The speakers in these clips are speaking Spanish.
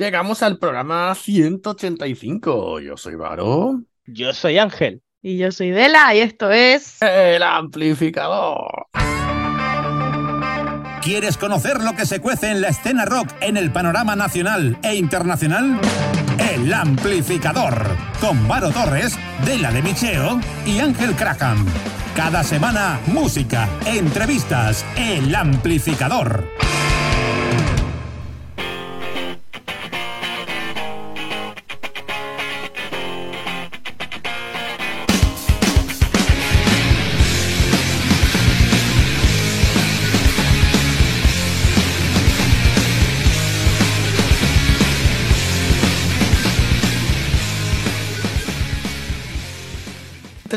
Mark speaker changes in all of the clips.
Speaker 1: Llegamos al programa 185. Yo soy Varo.
Speaker 2: Yo soy Ángel.
Speaker 3: Y yo soy Dela y esto es...
Speaker 1: El amplificador.
Speaker 4: ¿Quieres conocer lo que se cuece en la escena rock en el panorama nacional e internacional? El amplificador. Con Varo Torres, Dela de Micheo y Ángel Crackham. Cada semana, música, entrevistas. El amplificador.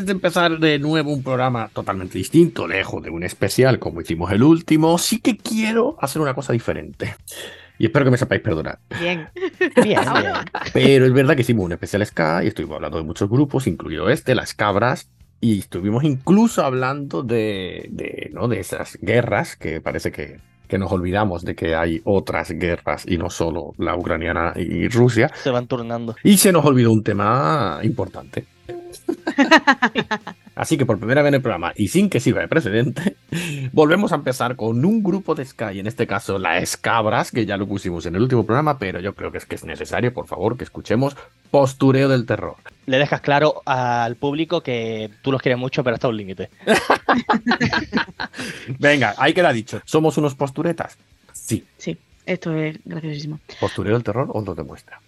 Speaker 1: Antes de empezar de nuevo un programa totalmente distinto, lejos de un especial como hicimos el último, sí que quiero hacer una cosa diferente. Y espero que me sepáis perdonar.
Speaker 3: Bien.
Speaker 2: Bien, bien.
Speaker 1: Pero es verdad que hicimos un especial Ska y estuvimos hablando de muchos grupos, incluido este, las cabras, y estuvimos incluso hablando de, de, ¿no? de esas guerras que parece que, que nos olvidamos de que hay otras guerras y no solo la ucraniana y Rusia.
Speaker 2: Se van turnando.
Speaker 1: Y se nos olvidó un tema importante. Así que por primera vez en el programa, y sin que sirva de precedente, volvemos a empezar con un grupo de Sky, en este caso la Escabras, que ya lo pusimos en el último programa, pero yo creo que es que es necesario, por favor, que escuchemos Postureo del Terror.
Speaker 2: Le dejas claro al público que tú los quieres mucho, pero hasta un límite.
Speaker 1: Venga, ahí queda dicho. ¿Somos unos posturetas? Sí.
Speaker 3: Sí, esto es graciosísimo.
Speaker 1: Postureo del Terror os lo demuestra.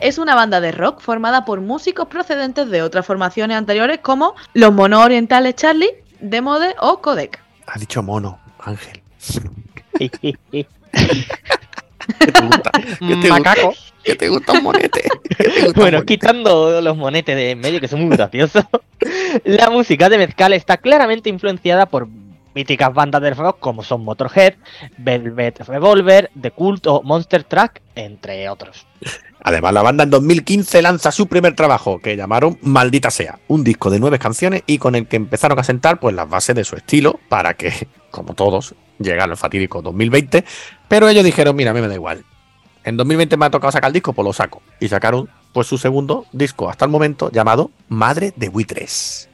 Speaker 5: Es una banda de rock formada por músicos procedentes de otras formaciones anteriores como Los Monos Orientales Charlie, Demode o Codec.
Speaker 1: Ha dicho mono, Ángel. ¿Qué te gusta? ¿Qué te gusta? ¿Qué te gusta un monete? ¿Qué te gusta un
Speaker 2: Bueno,
Speaker 1: monete?
Speaker 2: quitando los monetes de en medio que son muy graciosos, la música de Mezcal está claramente influenciada por míticas bandas de rock como son Motorhead, Velvet Revolver, The Cult o Monster Truck, entre otros.
Speaker 1: Además, la banda en 2015 lanza su primer trabajo, que llamaron Maldita Sea, un disco de nueve canciones y con el que empezaron a sentar pues, las bases de su estilo para que, como todos, llegara el fatídico 2020. Pero ellos dijeron, mira, a mí me da igual. En 2020 me ha tocado sacar el disco, pues lo saco. Y sacaron pues su segundo disco hasta el momento llamado Madre de Buitres.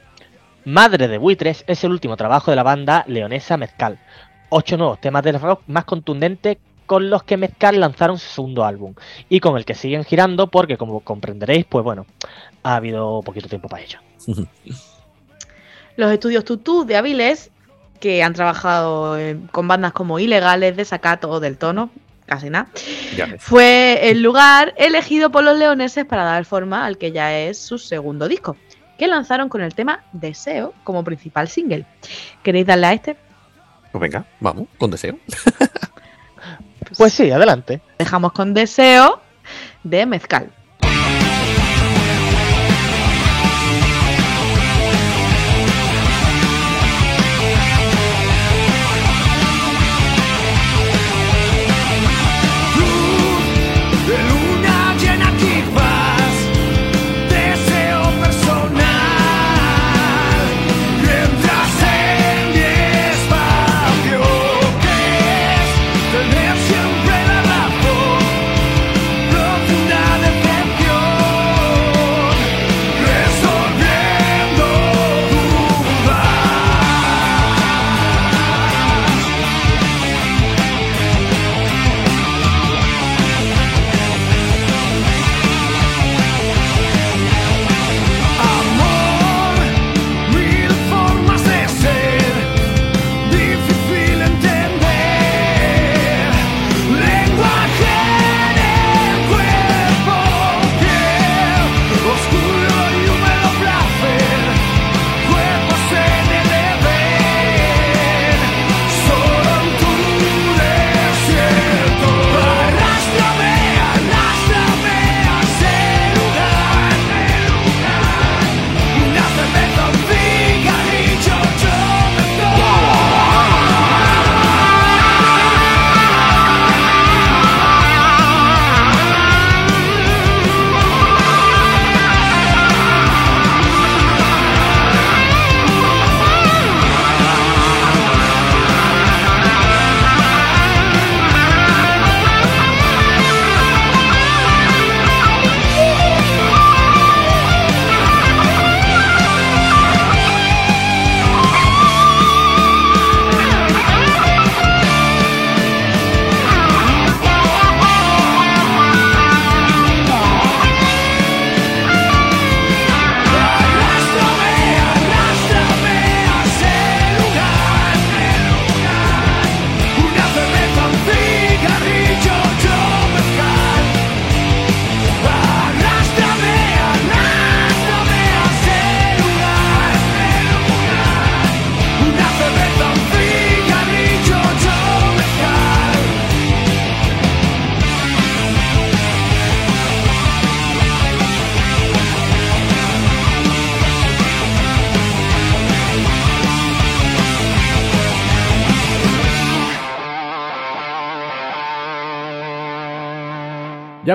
Speaker 2: Madre de Buitres es el último trabajo de la banda leonesa Mezcal. Ocho nuevos temas del rock más contundentes con los que Mezcal lanzaron su segundo álbum y con el que siguen girando porque como comprenderéis, pues bueno, ha habido poquito tiempo para ello.
Speaker 5: Los estudios Tutú de Avilés, que han trabajado eh, con bandas como Ilegales, Desacato o Del Tono, casi nada, fue el lugar elegido por los leoneses para dar forma al que ya es su segundo disco, que lanzaron con el tema Deseo como principal single. ¿Queréis darle a este?
Speaker 1: Pues venga, vamos, con deseo.
Speaker 2: Pues sí, adelante.
Speaker 5: Dejamos con Deseo de Mezcal.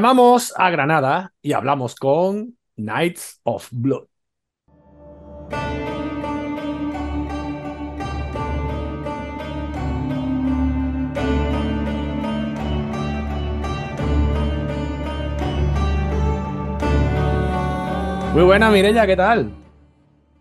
Speaker 1: Llamamos a Granada y hablamos con Knights of Blood. Muy buena, Mirella, ¿qué tal?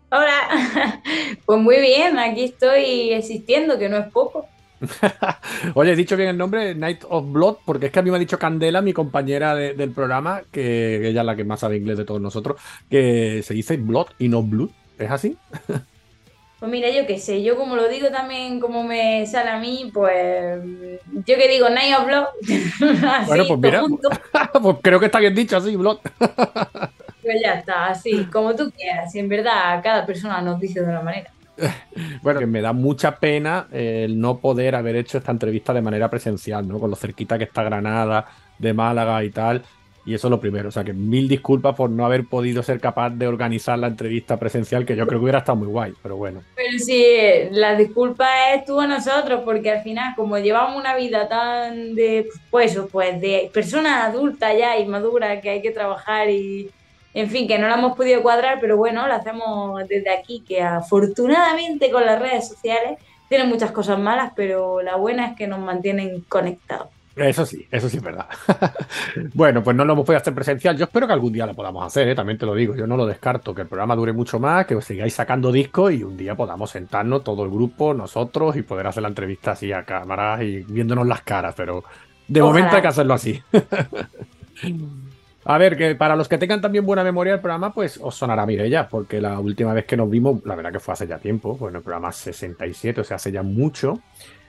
Speaker 6: Hola, pues muy bien, aquí estoy existiendo, que no es poco.
Speaker 1: Oye, he dicho bien el nombre, Night of Blood, porque es que a mí me ha dicho Candela, mi compañera de- del programa, que ella es la que más sabe inglés de todos nosotros, que se dice Blood y no Blood. ¿Es así?
Speaker 6: Pues mira, yo qué sé, yo como lo digo también, como me sale a mí, pues yo que digo, Night of así,
Speaker 1: Bueno, pues mira, pues creo que está bien dicho así, Blot.
Speaker 6: pues ya está, así, como tú quieras. Y en verdad, cada persona nos dice de una manera.
Speaker 1: Bueno, que me da mucha pena el no poder haber hecho esta entrevista de manera presencial, ¿no? Con lo cerquita que está Granada, de Málaga y tal. Y eso es lo primero. O sea, que mil disculpas por no haber podido ser capaz de organizar la entrevista presencial, que yo creo que hubiera estado muy guay, pero bueno.
Speaker 6: Pero sí, la disculpa es tú a nosotros, porque al final, como llevamos una vida tan de, pues, pues de personas adultas ya y maduras que hay que trabajar y, en fin, que no la hemos podido cuadrar, pero bueno, lo hacemos desde aquí, que afortunadamente con las redes sociales tienen muchas cosas malas, pero la buena es que nos mantienen conectados.
Speaker 1: Eso sí, eso sí es verdad. bueno, pues no lo hemos podido hacer presencial. Yo espero que algún día lo podamos hacer, ¿eh? también te lo digo. Yo no lo descarto, que el programa dure mucho más, que os sigáis sacando discos y un día podamos sentarnos todo el grupo, nosotros, y poder hacer la entrevista así a cámaras y viéndonos las caras, pero de
Speaker 6: Ojalá.
Speaker 1: momento hay que hacerlo así. A ver, que para los que tengan también buena memoria del programa, pues os sonará Mirella, porque la última vez que nos vimos, la verdad que fue hace ya tiempo, bueno, el programa 67, o sea, hace ya mucho.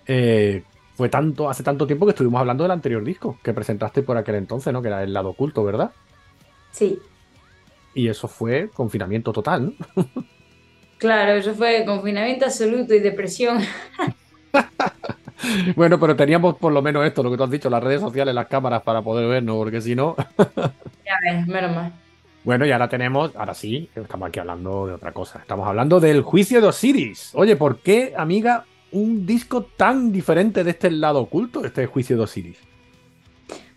Speaker 1: eh, fue tanto, hace tanto tiempo que estuvimos hablando del anterior disco que presentaste por aquel entonces, ¿no? Que era el lado oculto, ¿verdad?
Speaker 6: Sí,
Speaker 1: Y eso fue confinamiento total, ¿no?
Speaker 6: claro, eso fue confinamiento absoluto y depresión.
Speaker 1: Bueno, pero teníamos por lo menos esto, lo que tú has dicho, las redes sociales, las cámaras para poder vernos, porque si no.
Speaker 6: Ya ves, menos mal.
Speaker 1: Bueno, y ahora tenemos, ahora sí, estamos aquí hablando de otra cosa. Estamos hablando del juicio de Osiris. Oye, ¿por qué, amiga, un disco tan diferente de este lado oculto, este juicio de Osiris?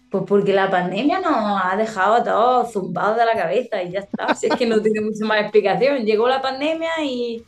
Speaker 6: Pues porque la pandemia nos ha dejado a todos zumbados de la cabeza y ya está. Si es que no tiene mucha más explicación. Llegó la pandemia y,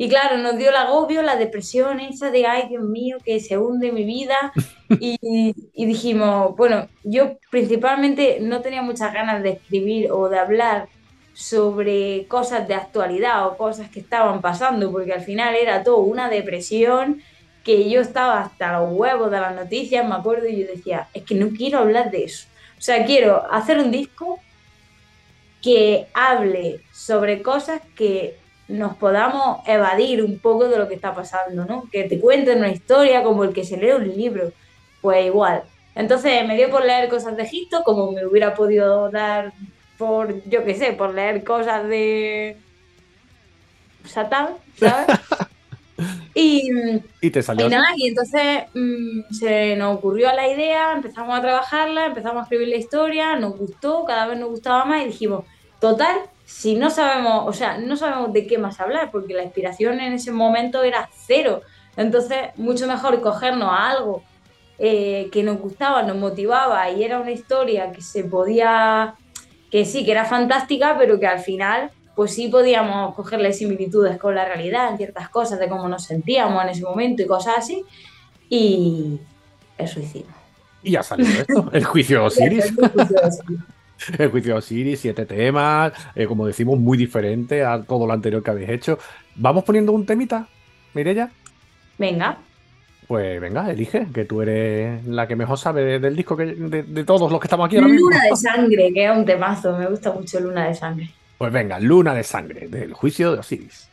Speaker 6: y claro, nos dio el agobio, la depresión esa de, ay, Dios mío, que se hunde mi vida. Y, y dijimos, bueno, yo principalmente no tenía muchas ganas de escribir o de hablar sobre cosas de actualidad o cosas que estaban pasando, porque al final era todo una depresión que yo estaba hasta los huevos de las noticias, me acuerdo, y yo decía, es que no quiero hablar de eso. O sea, quiero hacer un disco que hable sobre cosas que nos podamos evadir un poco de lo que está pasando, ¿no? Que te cuenten una historia como el que se lee un libro, pues igual. Entonces me dio por leer cosas de Egipto, como me hubiera podido dar por, yo qué sé, por leer cosas de Satán, ¿sabes? y,
Speaker 1: Y te salió.
Speaker 6: y nada, y entonces mm, se nos ocurrió la idea, empezamos a trabajarla, empezamos a escribir la historia, nos gustó, cada vez nos gustaba más y dijimos, total, si no sabemos, o sea, no sabemos de qué más hablar, porque la inspiración en ese momento era cero. Entonces, mucho mejor cogernos a algo eh, que nos gustaba, nos motivaba y era una historia que se podía, que sí, que era fantástica, pero que al final, pues sí podíamos cogerle similitudes con la realidad en ciertas cosas, de cómo nos sentíamos en ese momento y cosas así. Y eso hicimos.
Speaker 1: Y ya salió esto, el juicio de Osiris. El juicio de Osiris, siete temas, eh, como decimos, muy diferente a todo lo anterior que habéis hecho. ¿Vamos poniendo un temita, Mirella?
Speaker 6: Venga,
Speaker 1: Pues venga, elige, que tú eres la que mejor sabe de- del disco que, de, de todos los que estamos aquí ahora mismo.
Speaker 6: Luna de Sangre, que es un temazo, me gusta mucho Luna de Sangre.
Speaker 1: Pues venga, Luna de Sangre, del juicio de Osiris.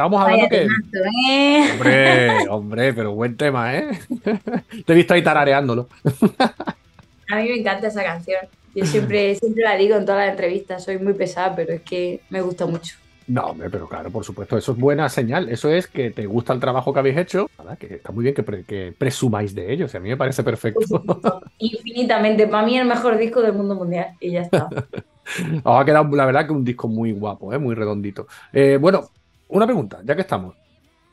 Speaker 1: Estábamos hablando
Speaker 6: Vaya
Speaker 1: que.
Speaker 6: temazo, ¿eh?
Speaker 1: Hombre, hombre, pero buen tema, ¿eh? Te he visto ahí tarareándolo.
Speaker 6: A mí me encanta esa canción. Yo siempre, siempre la digo en todas las entrevistas. Soy muy pesada, pero es que me gusta mucho.
Speaker 1: No, hombre, pero claro, por supuesto, eso es buena señal. Eso es que te gusta el trabajo que habéis hecho. Nada, que está muy bien que, pre- que presumáis de ello. O sea, a mí me parece perfecto.
Speaker 6: Infinitamente. Para mí el mejor disco del mundo mundial. Y ya está.
Speaker 1: Os ha quedado, la verdad, que un disco muy guapo, ¿eh? muy redondito. Eh, bueno, una pregunta, ya que estamos.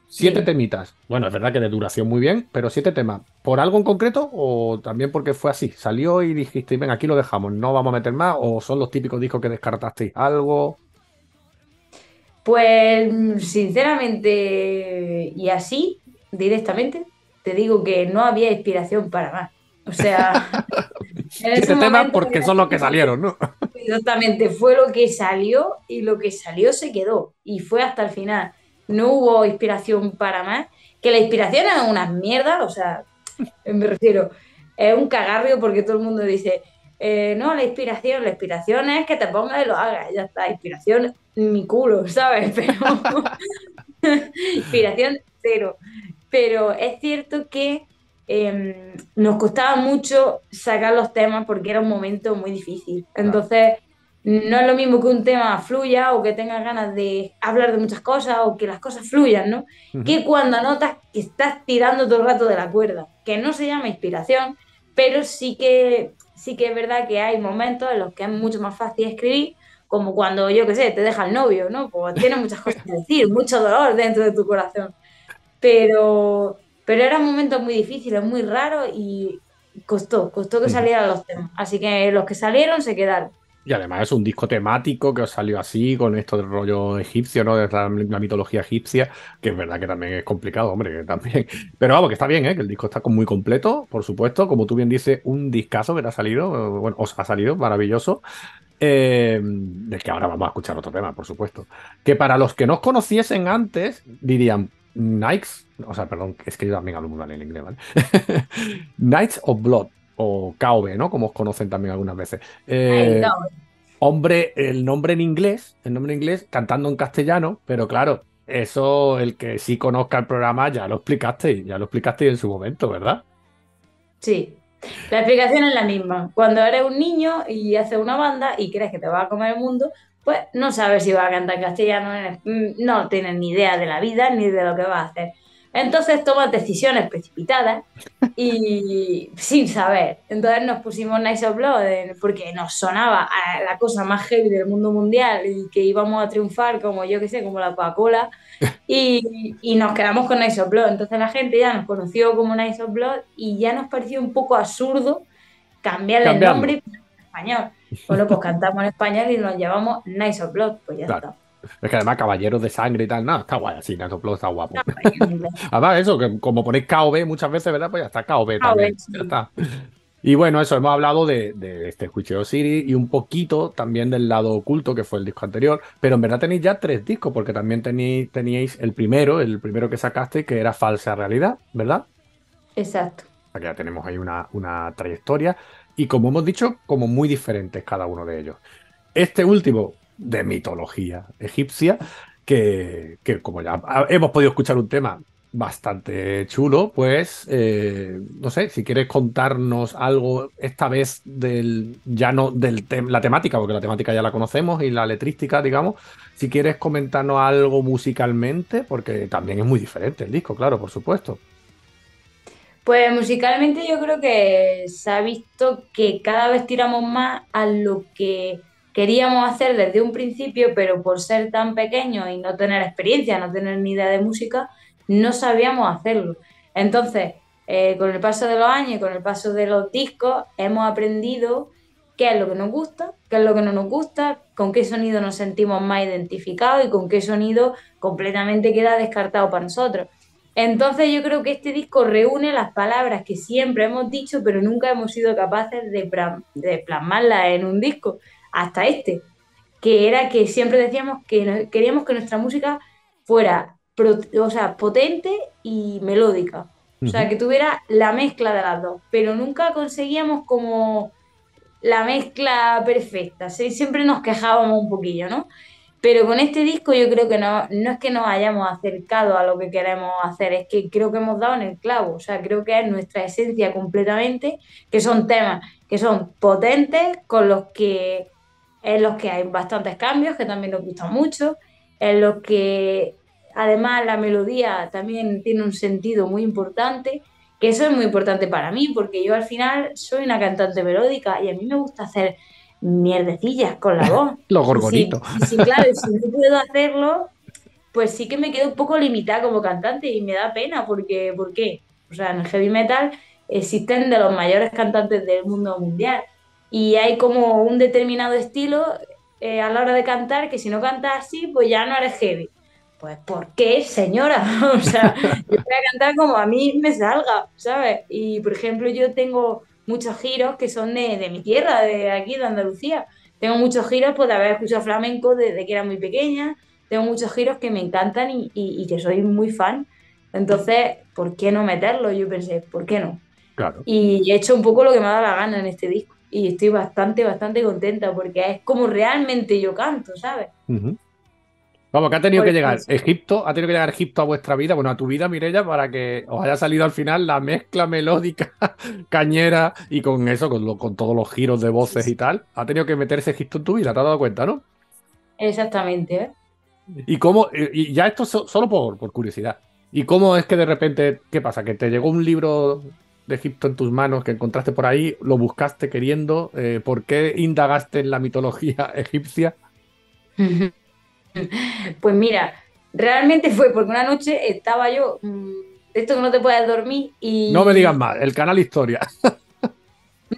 Speaker 1: Siete
Speaker 6: Sí.
Speaker 1: temitas. Bueno, es verdad que de duración muy bien, pero siete temas. ¿Por algo en concreto o también porque fue así? ¿Salió y dijiste, venga, aquí lo dejamos, no vamos a meter más? ¿O son los típicos discos que descartasteis algo?
Speaker 6: Pues sinceramente y así, directamente, te digo que no había inspiración para más. O sea, en
Speaker 1: Siete
Speaker 6: ese
Speaker 1: temas
Speaker 6: momento
Speaker 1: porque son los que salieron, ¿no?
Speaker 6: Exactamente, fue lo que salió y lo que salió se quedó. Y fue hasta el final. No hubo inspiración para más. Que la inspiración es una mierda, o sea, me refiero, es un cagarrio porque todo el mundo dice, eh, no, la inspiración, la inspiración es que te pongas y lo hagas, ya está, inspiración mi culo, ¿sabes? Pero inspiración cero. Pero es cierto que eh, nos costaba mucho sacar los temas porque era un momento muy difícil. Entonces, no es lo mismo que un tema fluya o que tengas ganas de hablar de muchas cosas o que las cosas fluyan, ¿no? Que cuando notas que estás tirando todo el rato de la cuerda, que no se llama inspiración, pero sí que, sí que es verdad que hay momentos en los que es mucho más fácil escribir, como cuando, yo qué sé, te deja el novio, ¿no? Pues tienes muchas cosas que decir, mucho dolor dentro de tu corazón. Pero, pero eran momentos muy difíciles, muy raros y costó, costó que salieran los temas. Así que los que salieron se quedaron.
Speaker 1: Y además es un disco temático que os salió así, con esto del rollo egipcio, ¿no? De la, la mitología egipcia, que es verdad que también es complicado, hombre, que también. Pero vamos, que está bien, ¿eh? Que el disco está muy completo, por supuesto. Como tú bien dices, un discazo que te ha salido, bueno, os ha salido, maravilloso. Eh, del que ahora vamos a escuchar otro tema, por supuesto. Que para los que no os conociesen antes, dirían Knights, o sea, perdón, es que yo también hablo muy mal en inglés, ¿vale? Knights of Blood, o KOB, ¿no? Como os conocen también algunas veces. Eh. Hombre, el nombre en inglés, el nombre en inglés, cantando en castellano, pero claro, eso el que sí conozca el programa ya lo explicaste, ya lo explicaste en su momento, ¿verdad?
Speaker 6: Sí. La explicación es la misma. Cuando eres un niño y haces una banda y crees que te va a comer el mundo, pues no sabes si vas a cantar castellano, mm, no tienes ni idea de la vida ni de lo que vas a hacer. Entonces tomas decisiones precipitadas y sin saber. Entonces nos pusimos Nice of Blood eh, porque nos sonaba a la cosa más heavy del mundo mundial y que íbamos a triunfar como yo que sé, como la Coca-Cola. Y, y nos quedamos con Nice of Blood. Entonces la gente ya nos conoció como Nice of Blood y ya nos pareció un poco absurdo cambiarle el
Speaker 1: Cambiarlo.
Speaker 6: nombre español. Bueno, pues cantamos en español y nos llamamos Nice of Blood. Pues ya
Speaker 1: Claro. Es que además caballeros de sangre y tal, nada, está guay así, Nato Plus está guapo.
Speaker 6: está.
Speaker 1: Además, eso, que como ponéis KOB muchas veces, ¿verdad? Pues ya está KOB también.
Speaker 6: sí.
Speaker 1: Ya está. Y bueno, eso, hemos hablado de, de este Juicio City y un poquito también del lado oculto, que fue el disco anterior, pero en verdad tenéis ya tres discos, porque también tenéis, teníais el primero, el primero que sacaste, que era Falsa Realidad, ¿verdad?
Speaker 6: Exacto.
Speaker 1: O sea que ya tenemos ahí una, una trayectoria y como hemos dicho, como muy diferentes cada uno de ellos. Este último, de mitología egipcia, que, como ya hemos podido escuchar un tema bastante chulo, pues eh, no sé, si quieres contarnos algo esta vez del ya no del tem- la temática, porque la temática ya la conocemos y la letrística, digamos, si quieres comentarnos algo musicalmente, porque también es muy diferente el disco, claro, por supuesto.
Speaker 6: Pues musicalmente yo creo que se ha visto que cada vez tiramos más a lo que queríamos hacer desde un principio, pero por ser tan pequeños y no tener experiencia, no tener ni idea de música, no sabíamos hacerlo. Entonces, eh, con el paso de los años y con el paso de los discos, hemos aprendido qué es lo que nos gusta, qué es lo que no nos gusta, con qué sonido nos sentimos más identificados y con qué sonido completamente queda descartado para nosotros. Entonces yo creo que este disco reúne las palabras que siempre hemos dicho, pero nunca hemos sido capaces de, plasmarlas en un disco, hasta este, que era que siempre decíamos que queríamos que nuestra música fuera o sea, potente y melódica. O sea, que tuviera la mezcla de las dos, pero nunca conseguíamos como la mezcla perfecta. Siempre nos quejábamos un poquillo, ¿no? Pero con este disco yo creo que no, no es que nos hayamos acercado a lo que queremos hacer, es que creo que hemos dado en el clavo, o sea, creo que es nuestra esencia completamente, que son temas que son potentes, con los que en los que hay bastantes cambios, que también nos gustan mucho, en los que además la melodía también tiene un sentido muy importante, que eso es muy importante para mí, porque yo al final soy una cantante melódica y a mí me gusta hacer mierdecillas con la voz.
Speaker 1: Los gorgonitos.
Speaker 6: Sí, sí, claro, si no puedo hacerlo, pues sí que me quedo un poco limitada como cantante y me da pena porque, ¿por qué? O sea, en el heavy metal existen de los mayores cantantes del mundo mundial y hay como un determinado estilo eh, a la hora de cantar que si no cantas así, pues ya no eres heavy. Pues, ¿por qué, señora? o sea, yo voy a cantar como a mí me salga, ¿sabes? Y, por ejemplo, yo tengo muchos giros que son de, de mi tierra, de aquí, de Andalucía. Tengo muchos giros pues, de haber escuchado flamenco desde que era muy pequeña. Tengo muchos giros que me encantan y, y, y que soy muy fan. Entonces, ¿por qué no meterlo? Yo pensé, ¿por qué no?
Speaker 1: Claro.
Speaker 6: Y he hecho un poco lo que me ha dado la gana en este disco. Y estoy bastante, bastante contenta porque es como realmente yo canto, ¿sabes?
Speaker 1: Ujú. Vamos, que ha tenido que llegar
Speaker 6: eso.
Speaker 1: Egipto, ha tenido que llegar Egipto a vuestra vida, bueno, a tu vida, Mirella, para que os haya salido al final la mezcla melódica, cañera y con eso, con, lo- con todos los giros de voces y tal. Ha tenido que meterse Egipto en tu vida, te has dado cuenta, ¿no?
Speaker 6: Exactamente, ¿eh?
Speaker 1: Y cómo, y y ya esto so- solo por, por curiosidad. ¿Y cómo es que de repente, qué pasa? Que te llegó un libro de Egipto en tus manos que encontraste por ahí, lo buscaste queriendo, eh, ¿por qué indagaste en la mitología egipcia?
Speaker 6: Pues mira, realmente fue porque una noche estaba yo, mm, de esto que no te puedes dormir y...
Speaker 1: No me digas más, el canal Historia.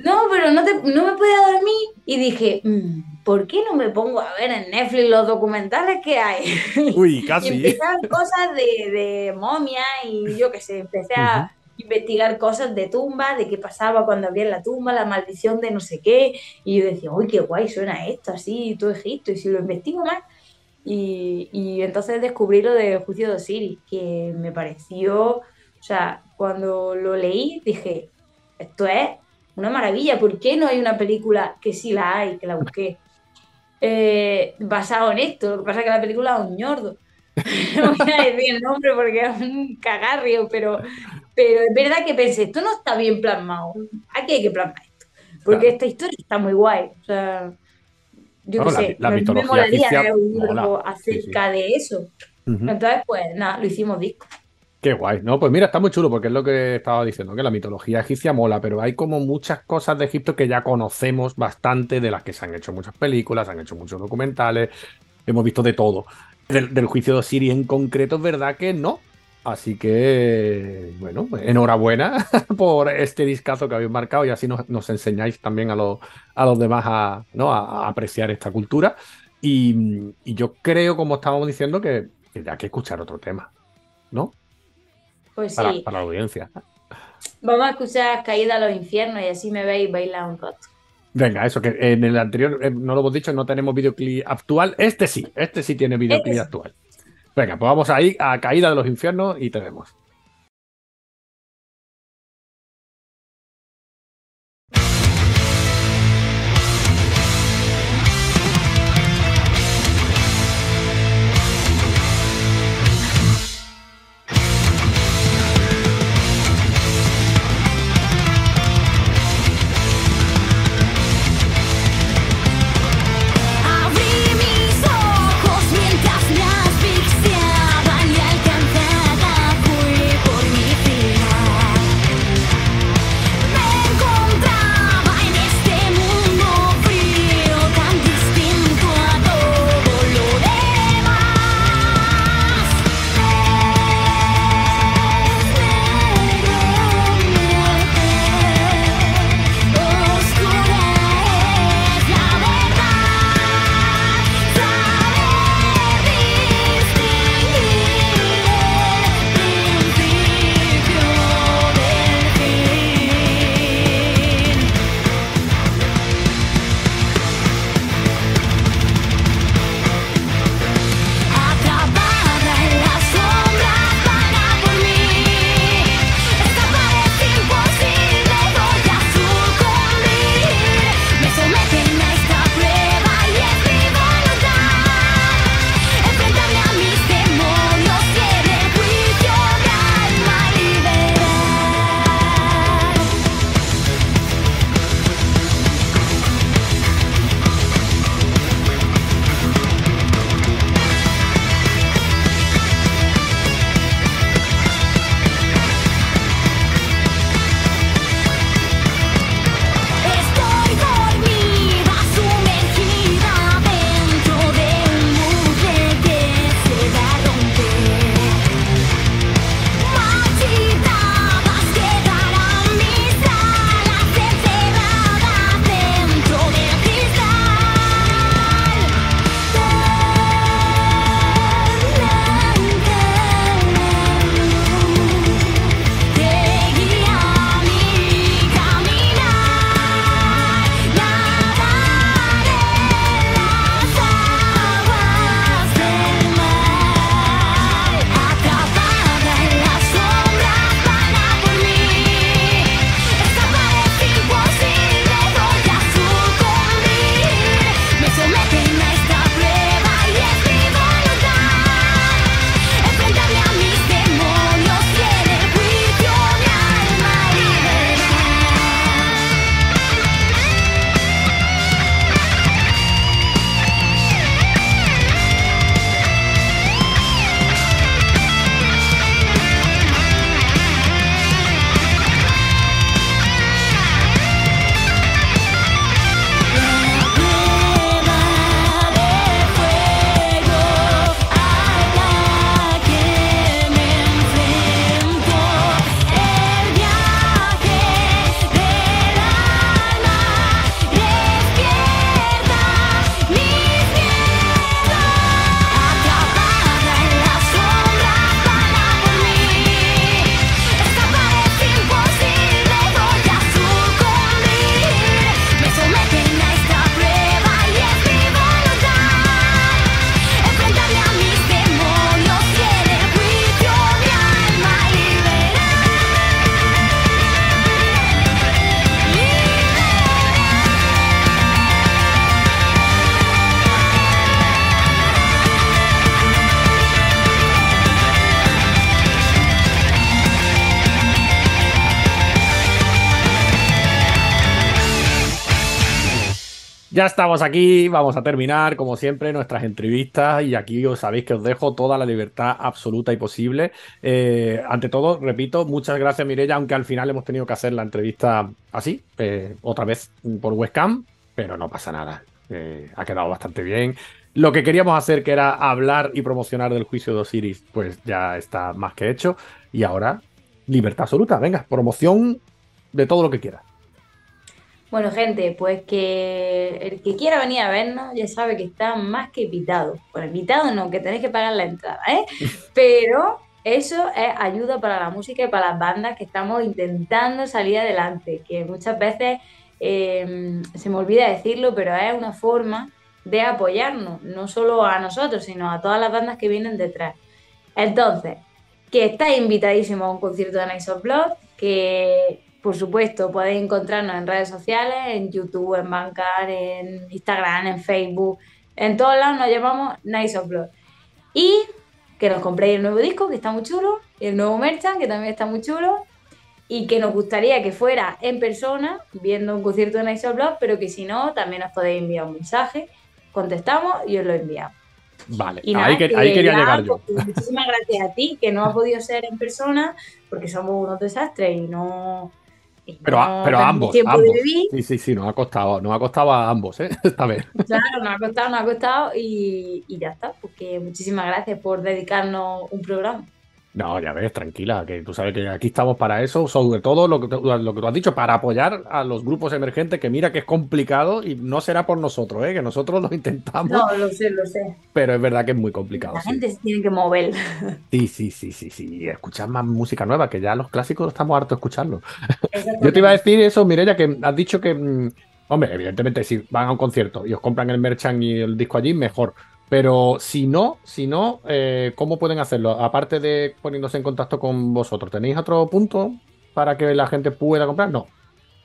Speaker 6: No, pero no, te- no me podía dormir y dije, mm, ¿por qué no me pongo a ver en Netflix los documentales que hay?
Speaker 1: Uy,
Speaker 6: Y
Speaker 1: casi.
Speaker 6: a ver cosas de, de momia y yo qué sé, empecé a investigar cosas de tumbas, de qué pasaba cuando abrían la tumba, la maldición de no sé qué. Y yo decía, uy, qué guay suena esto, así, todo Egipto. Y si lo investigo más. Y, y entonces descubrí lo de Juicio de Osiris, que me pareció, o sea, cuando lo leí dije, esto es una maravilla, ¿por qué no hay una película que sí la hay, que la busqué? eh, basado en esto. Lo que pasa es que la película es un ñordo. No voy a decir el nombre porque es un cagarrio, pero, pero es verdad que pensé, esto no está bien plasmado. Aquí hay que plasmar esto. Porque
Speaker 1: Claro.
Speaker 6: esta historia está muy guay. O sea, yo
Speaker 1: No,
Speaker 6: qué
Speaker 1: la-
Speaker 6: sé,
Speaker 1: la
Speaker 6: me- molaría
Speaker 1: egipcia
Speaker 6: leer un libro
Speaker 1: mola. Sí, sí.
Speaker 6: acerca de eso. Entonces, pues nada, lo hicimos disco.
Speaker 1: Qué guay. No, pues mira, está muy chulo porque es lo que estaba diciendo, que la mitología egipcia mola, pero hay como muchas cosas de Egipto que ya conocemos bastante, de las que se han hecho muchas películas, se han hecho muchos documentales, hemos visto de todo. Del, del juicio de Osiris en concreto es verdad que no. Así que, bueno, enhorabuena por este discazo que habéis marcado y así nos, nos enseñáis también a los, a los demás a, ¿no? a, a apreciar esta cultura. Y, y yo creo, como estábamos diciendo, que, que hay que escuchar otro tema, ¿no?
Speaker 6: Pues
Speaker 1: Para,
Speaker 6: sí,
Speaker 1: para la audiencia.
Speaker 6: vamos a escuchar Caída a los infiernos y así me veis bailar un rato.
Speaker 1: Venga, eso, que en el anterior eh, no lo hemos dicho, no tenemos videoclip actual. Este sí, este sí tiene videoclip
Speaker 6: Este
Speaker 1: actual. Venga, pues vamos ahí a Caída de los Infiernos y te vemos. Ya estamos aquí, vamos a terminar, como siempre, nuestras entrevistas y aquí os sabéis que os dejo toda la libertad absoluta y posible. Eh, ante todo, repito, muchas gracias Mireya, aunque al final hemos tenido que hacer la entrevista así, eh, otra vez por webcam, pero no pasa nada, eh, ha quedado bastante bien. Lo que queríamos hacer, que era hablar y promocionar del juicio de Osiris, pues ya está más que hecho. Y ahora, libertad absoluta, venga, promoción de todo lo que quieras.
Speaker 6: Bueno, gente, pues que el que quiera venir a vernos ya sabe que está más que invitado. Bueno, invitado no, que tenéis que pagar la entrada, ¿eh? Pero eso es ayuda para la música y para las bandas que estamos intentando salir adelante, que muchas veces eh, se me olvida decirlo, pero es una forma de apoyarnos, no solo a nosotros, sino a todas las bandas que vienen detrás. Entonces, que estáis invitadísimos a un concierto de Nice of Blood, que por supuesto podéis encontrarnos en redes sociales, en YouTube, en Bancar, en Instagram, en Facebook, en todos lados nos llamamos Nice of Blood. Y que nos compréis el nuevo disco, que está muy chulo, y el nuevo merchant, que también está muy chulo, y que nos gustaría que fuera en persona, viendo un concierto de Nice of Blood, pero que si no, también os podéis enviar un mensaje, contestamos y os lo enviamos.
Speaker 1: Vale,
Speaker 6: nada,
Speaker 1: ahí, que-
Speaker 6: que
Speaker 1: ahí quería
Speaker 6: nada,
Speaker 1: llegar yo.
Speaker 6: pues, muchísimas gracias a ti, que no ha podido ser en persona, porque somos unos desastres y no.
Speaker 1: Pero,
Speaker 6: no
Speaker 1: a- pero
Speaker 6: tenemos
Speaker 1: ambos,
Speaker 6: tiempo
Speaker 1: ambos.
Speaker 6: de vivir.
Speaker 1: Sí, sí, sí, nos ha costado, nos ha costado a ambos, ¿eh? Esta vez.
Speaker 6: Claro, nos ha costado, nos ha costado y, y ya está. Porque muchísimas gracias por dedicarnos un programa.
Speaker 1: No, ya ves, tranquila, que tú sabes que aquí estamos para eso, sobre todo lo que, lo que tú has dicho, para apoyar a los grupos emergentes, que mira que es complicado y no será por nosotros, ¿eh? que nosotros lo intentamos,
Speaker 6: No, lo sé, lo sé.
Speaker 1: pero es verdad que es muy complicado.
Speaker 6: La
Speaker 1: sí.
Speaker 6: gente se tiene que mover.
Speaker 1: Sí, sí, sí, sí, sí, escuchar más música nueva, que ya los clásicos estamos hartos de escucharlos. Yo te iba a decir eso, Mireya, que has dicho que, mm, hombre, evidentemente, si van a un concierto y os compran el merchan y el disco allí, mejor. Pero si no, si no, eh, ¿cómo pueden hacerlo? Aparte de poniéndose en contacto con vosotros, ¿tenéis otro punto para que la gente pueda comprar? No.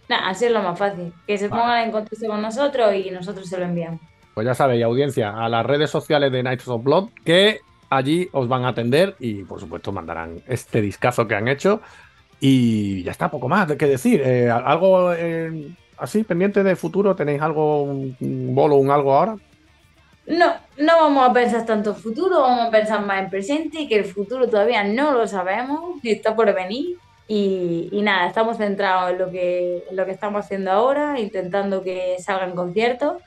Speaker 6: Nada, así es lo más fácil. Que se
Speaker 1: Vale.
Speaker 6: pongan en contacto con nosotros y nosotros se lo enviamos.
Speaker 1: Pues ya sabéis, audiencia, a las redes sociales de Knights of Blood, que allí os van a atender y, por supuesto, mandarán este discazo que han hecho. Y ya está, poco más de que decir. Eh, ¿Algo eh, así pendiente de futuro? ¿Tenéis algo, un bolo, un algo ahora?
Speaker 6: No, no vamos a pensar tanto en futuro, vamos a pensar más en presente y que el futuro todavía no lo sabemos, está por venir. Y, y nada, estamos centrados en lo, que, en lo que estamos haciendo ahora, intentando que salgan conciertos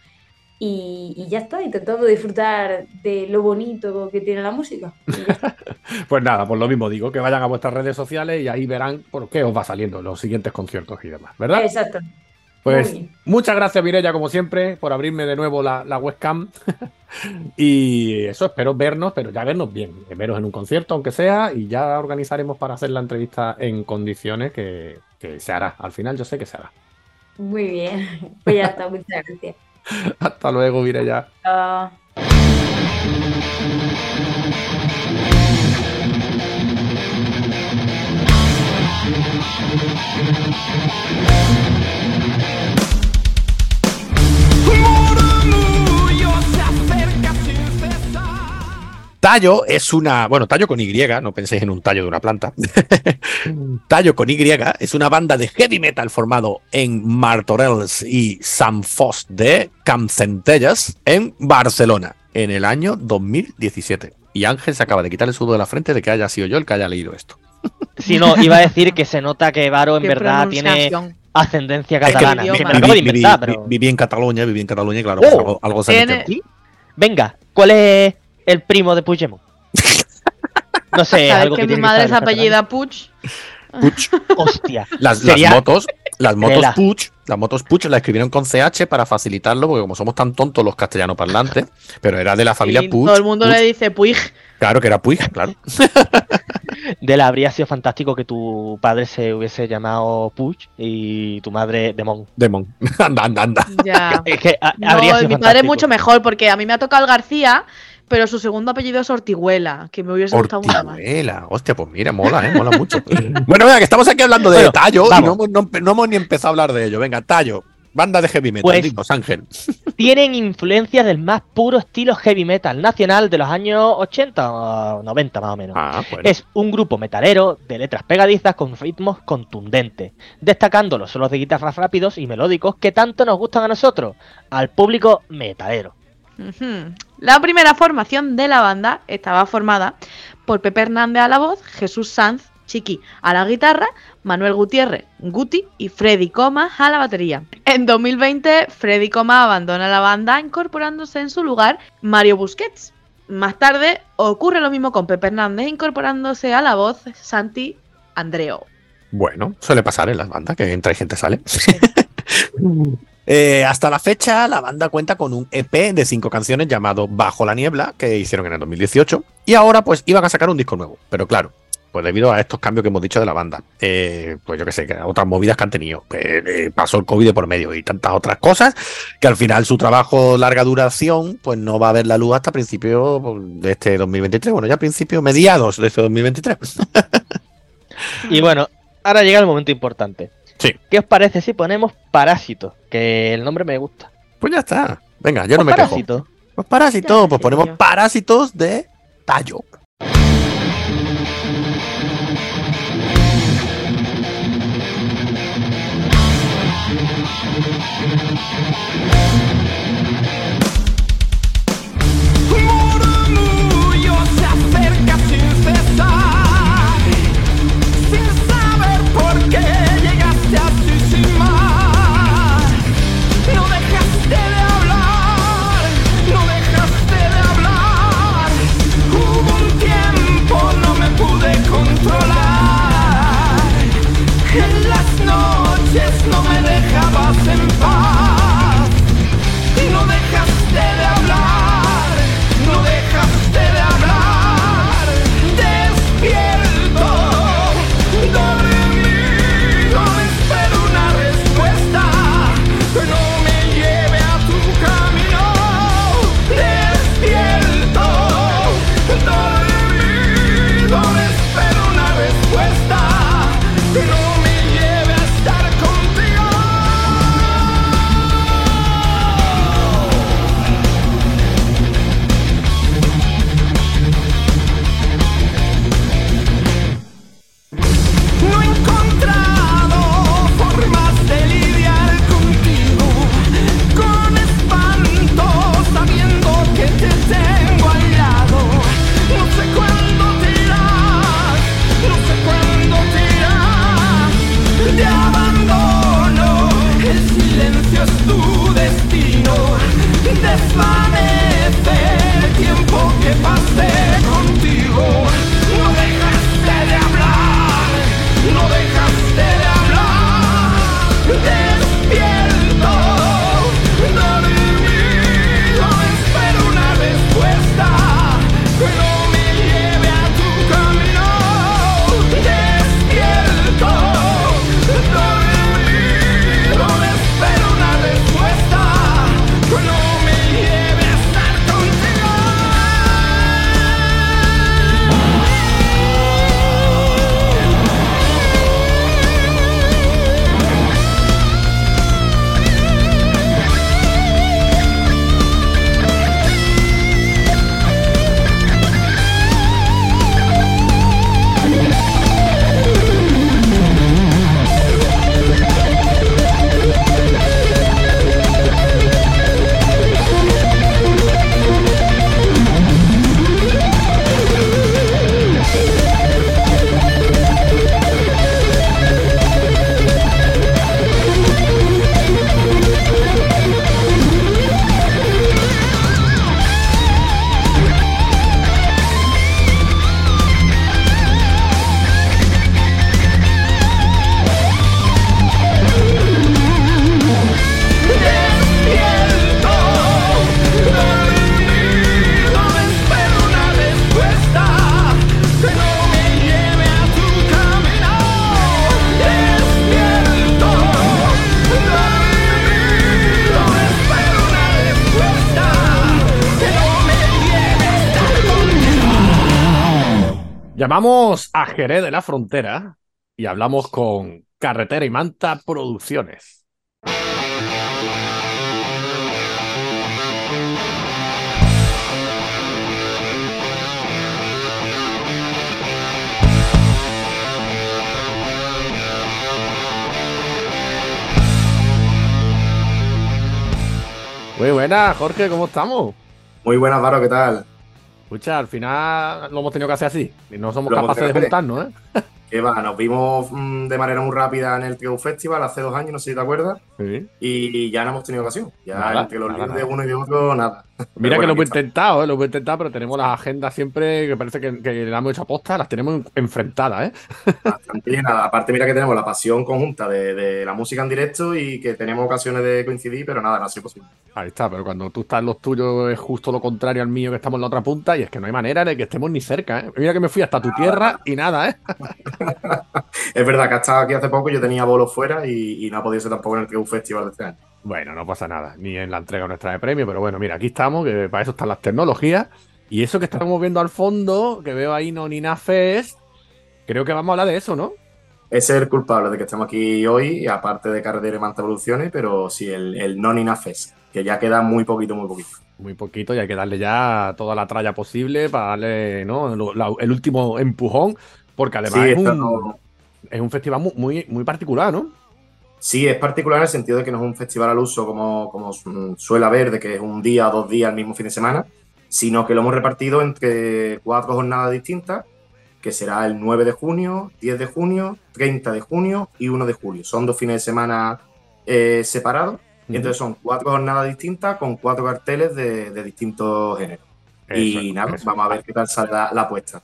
Speaker 6: y, y ya está, intentando disfrutar de lo bonito que tiene la música.
Speaker 1: Pues nada, pues lo mismo digo, que vayan a vuestras redes sociales y ahí verán por qué os va saliendo los siguientes conciertos y demás, ¿verdad?
Speaker 6: Exacto.
Speaker 1: Pues muchas gracias, Mireya, como siempre, por abrirme de nuevo la, la webcam. y eso, espero vernos, pero ya vernos bien. Veros en un concierto, aunque sea, y ya organizaremos para hacer la entrevista en condiciones que, que se hará. Al final, yo sé que se hará.
Speaker 6: Muy bien. Pues ya está, muchas gracias.
Speaker 1: Hasta luego, Mireya.
Speaker 6: Ah.
Speaker 1: Tallo es una, bueno, Tallo con Y, no penséis en un tallo de una planta. tallo con Y es una banda de heavy metal formado en Martorells y San Fos de Campcentelles en Barcelona en el año 2017. Y Ángel se acaba de quitar el sudor de la frente de que haya sido yo el que haya leído esto.
Speaker 2: Si no, iba a decir que se nota que Varo en verdad tiene ascendencia
Speaker 1: Es que
Speaker 2: catalana. Me de
Speaker 1: viví,
Speaker 2: inventar,
Speaker 1: viví-
Speaker 2: pero...
Speaker 1: viví en Cataluña, viví en Cataluña y claro, pues
Speaker 2: Oh.
Speaker 1: algo, algo se mete.
Speaker 2: Venga, ¿cuál es el primo de Puigdemont? No sé,
Speaker 3: ¿Sabes
Speaker 2: algo
Speaker 3: que
Speaker 2: que
Speaker 3: mi madre
Speaker 2: en
Speaker 3: apellida Puch?
Speaker 1: Puch.
Speaker 2: Hostia.
Speaker 1: Las, motos, las motos
Speaker 2: Tela.
Speaker 1: Puch, las motos Puch las escribieron con CH para facilitarlo, porque como somos tan tontos los castellano parlantes, pero era de la familia
Speaker 3: Y
Speaker 1: Puch.
Speaker 3: todo el mundo
Speaker 1: Puch.
Speaker 3: le dice Puig.
Speaker 1: Claro que era Puig, claro.
Speaker 2: De la habría sido fantástico que tu padre se hubiese llamado Puig y tu madre Demon.
Speaker 1: Demon. anda, anda, anda.
Speaker 3: Ya.
Speaker 2: Es que a-
Speaker 3: No,
Speaker 2: habría sido
Speaker 3: mi padre es
Speaker 2: fantástico.
Speaker 3: mucho mejor porque a mí me ha tocado el García, pero su segundo apellido es Ortigüela, que me hubiese gustado mucho más.
Speaker 1: Ortizuela. Hostia, pues mira, mola, ¿eh? Mola mucho. bueno, venga, que estamos aquí hablando de
Speaker 2: Bueno,
Speaker 1: tallo y
Speaker 2: vamos.
Speaker 1: no, hemos- no- no hemos ni empezado a hablar de ello. Venga, tallo.
Speaker 5: Banda de heavy metal,
Speaker 2: Pues-
Speaker 5: dinos, Ángel.
Speaker 2: Tienen influencias del más puro estilo heavy metal nacional de los años 80 o 90 más o menos.
Speaker 5: Ah, bueno.
Speaker 2: Es un grupo metalero de letras pegadizas con ritmos contundentes, destacando los solos de guitarras rápidos y melódicos que tanto nos gustan a nosotros, al público metalero.
Speaker 3: La primera formación de la banda estaba formada por Pepe Hernández a la voz, Jesús Sanz, Chiqui a la guitarra, Manuel Gutiérrez, Guti y Freddy Comas a la batería. En 2020, Freddy Comas abandona la banda incorporándose en su lugar Mario Busquets. Más tarde ocurre lo mismo con Pepe Hernández incorporándose a la voz Santi Andreo.
Speaker 5: Bueno, suele pasar en las bandas, que entra y gente sale. Eh, hasta la fecha, la banda cuenta con un EP de cinco canciones llamado Bajo la Niebla, que hicieron en el 2018. Y ahora, pues, iban a sacar un disco nuevo. Pero claro, pues debido a estos cambios que hemos dicho de la banda, eh, pues yo que sé, que otras movidas que han tenido, pues, eh, pasó el COVID por medio y tantas otras cosas, que al final su trabajo larga duración, pues no va a ver la luz hasta principios de este 2023. Bueno, ya principios, mediados de este 2023.
Speaker 2: Y bueno, ahora llega el momento importante.
Speaker 5: Sí.
Speaker 2: ¿Qué os parece si ponemos Parásito? Que el nombre me gusta.
Speaker 5: Pues ya está. Venga, yo no me
Speaker 2: Pues
Speaker 5: quejo.
Speaker 2: Parásito.
Speaker 5: Pues parásitos, pues ponemos
Speaker 3: Parásito.
Speaker 5: parásitos de tallo. Llamamos a Jerez de la Frontera y hablamos con Carretera y Manta Producciones.
Speaker 1: Muy buenas, Jorge, ¿cómo estamos?
Speaker 7: Muy buenas, Varo, ¿qué tal?
Speaker 1: Escucha, al final lo hemos tenido que hacer así. Y no somos
Speaker 7: Lo
Speaker 1: capaces de juntarnos, ¿eh?
Speaker 7: Que va, nos vimos mm, de manera muy rápida en el Trio Festival hace dos años, no sé si te acuerdas,
Speaker 1: Sí.
Speaker 7: y ya no hemos tenido ocasión. Ya
Speaker 1: Nada,
Speaker 7: entre los
Speaker 1: nada,
Speaker 7: de uno y de otro, nada.
Speaker 1: Mira que lo hemos intentado, ¿eh? lo hemos intentado, pero tenemos las agendas siempre que parece que, que la hemos hecho aposta, las tenemos enfrentadas, ¿eh?
Speaker 7: Bastante llena. Aparte, mira que tenemos la pasión conjunta de, de la música en directo y que tenemos ocasiones de coincidir, pero nada, no ha sido posible.
Speaker 1: Ahí está, pero cuando tú estás en los tuyos es justo lo contrario al mío que estamos en la otra punta y es que no hay manera de que estemos ni cerca, ¿eh? Mira que me fui hasta tu tierra y nada, ¿eh?
Speaker 7: Es verdad que ha estado aquí hace poco, yo tenía bolos fuera y, y no ha podido ser tampoco en el Trio Festival de este año.
Speaker 1: Bueno, no pasa nada, ni en la entrega nuestra de premio, pero bueno, mira, aquí estamos, que para eso están las tecnologías. Y eso que estamos viendo al fondo, que veo ahí Fest, creo que vamos a hablar de eso, ¿no?
Speaker 7: Ese es el culpable de que estemos aquí hoy, aparte de Carretera y Manta Evoluciones, pero sí, el, el Fest, que ya queda muy poquito, muy poquito.
Speaker 1: Muy poquito y hay que darle ya toda la tralla posible para darle ¿no? La- el último empujón, porque además
Speaker 7: Sí,
Speaker 1: es, un,
Speaker 7: no-
Speaker 1: es un festival mu- muy, muy particular, ¿no?
Speaker 7: Sí, es particular en el sentido de que no es un festival al uso como, como suele haber, de que es un día o dos días el mismo fin de semana, sino que lo hemos repartido entre cuatro jornadas distintas, que será el 9 de junio, 10 de junio, 30 de junio y 1 de julio. Son dos fines de semana eh, separados, y entonces son cuatro jornadas distintas con cuatro carteles de, de distintos géneros. Y nada,
Speaker 1: eso.
Speaker 7: vamos a ver qué tal sale la, la apuesta.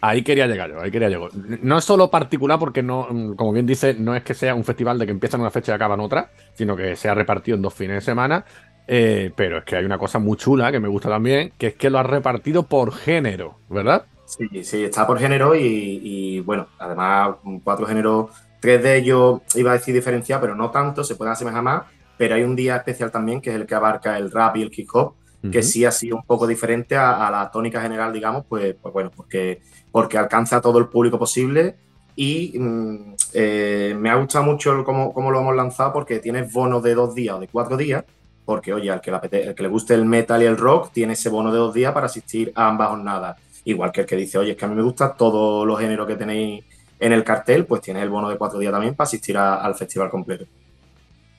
Speaker 1: Ahí quería llegar yo, ahí quería llegar. No es solo particular porque no, mm, como bien dice, no es que sea un festival de que empieza en una fecha y acaba en otra, sino que se ha repartido en dos fines de semana. eh, pero es que hay una cosa muy chula que me gusta también, que es que lo has repartido por género, ¿verdad?
Speaker 7: Sí, sí, está por género y, y, bueno, además cuatro géneros, tres de ellos iba a decir diferenciar, pero no tanto, se pueden asemejar más, pero hay un día especial también que es el que abarca el rap y el hip hop, que sí ha sido un poco diferente a, a la tónica general, digamos, pues, pues bueno, porque, porque alcanza a todo el público posible y mm, eh, me ha gustado mucho cómo, cómo lo hemos lanzado porque tienes bonos de dos días o de cuatro días, porque oye, al que, le apete- al que le guste el metal y el rock tiene ese bono de dos días para asistir a ambas jornadas. Igual que el que dice, oye, es que a mí me gusta todos los géneros que tenéis en el cartel, pues tienes el bono de cuatro días también para asistir a- al festival completo.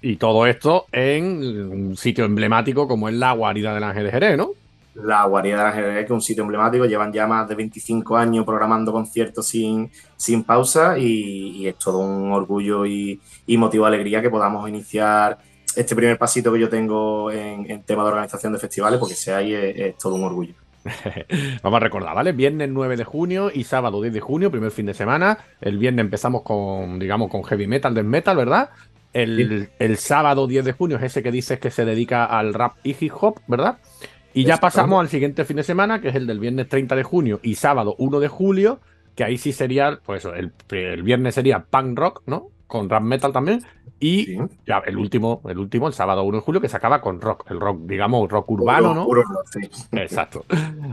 Speaker 1: Y todo esto en un sitio emblemático como es la guarida del Ángel de Jerez, ¿no?
Speaker 7: La Guarida de la Jerez, que es un sitio emblemático, llevan ya más de 25 años programando conciertos sin, sin pausa y, y es todo un orgullo y, y motivo de alegría que podamos iniciar este primer pasito que yo tengo en, en tema de organización de festivales, porque sea ahí es, es todo un orgullo.
Speaker 1: Vamos a recordar, ¿vale? Viernes 9 de junio y sábado 10 de junio, primer fin de semana. El viernes empezamos con, digamos, con heavy metal, death metal, ¿verdad? El, el sábado 10 de junio es ese que dices que se dedica al rap y hip hop, ¿verdad? Y ya pasamos al siguiente fin de semana, que es el del viernes 30 de junio y sábado 1 de julio, que ahí sí sería, pues eso, el, el viernes sería punk rock, ¿no? Con rap metal también. Y
Speaker 7: Sí.
Speaker 1: ya el último, el último, el sábado 1 de julio, que se acaba con rock, el rock, digamos, rock urbano, ¿no?
Speaker 7: puro sí.
Speaker 1: Exacto.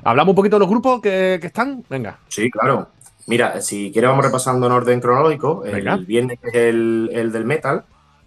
Speaker 1: Hablamos un poquito de los grupos que, que están. Venga.
Speaker 7: Sí, claro. Mira, si quieres vamos repasando en orden cronológico.
Speaker 1: Venga.
Speaker 7: El viernes es el, el del metal.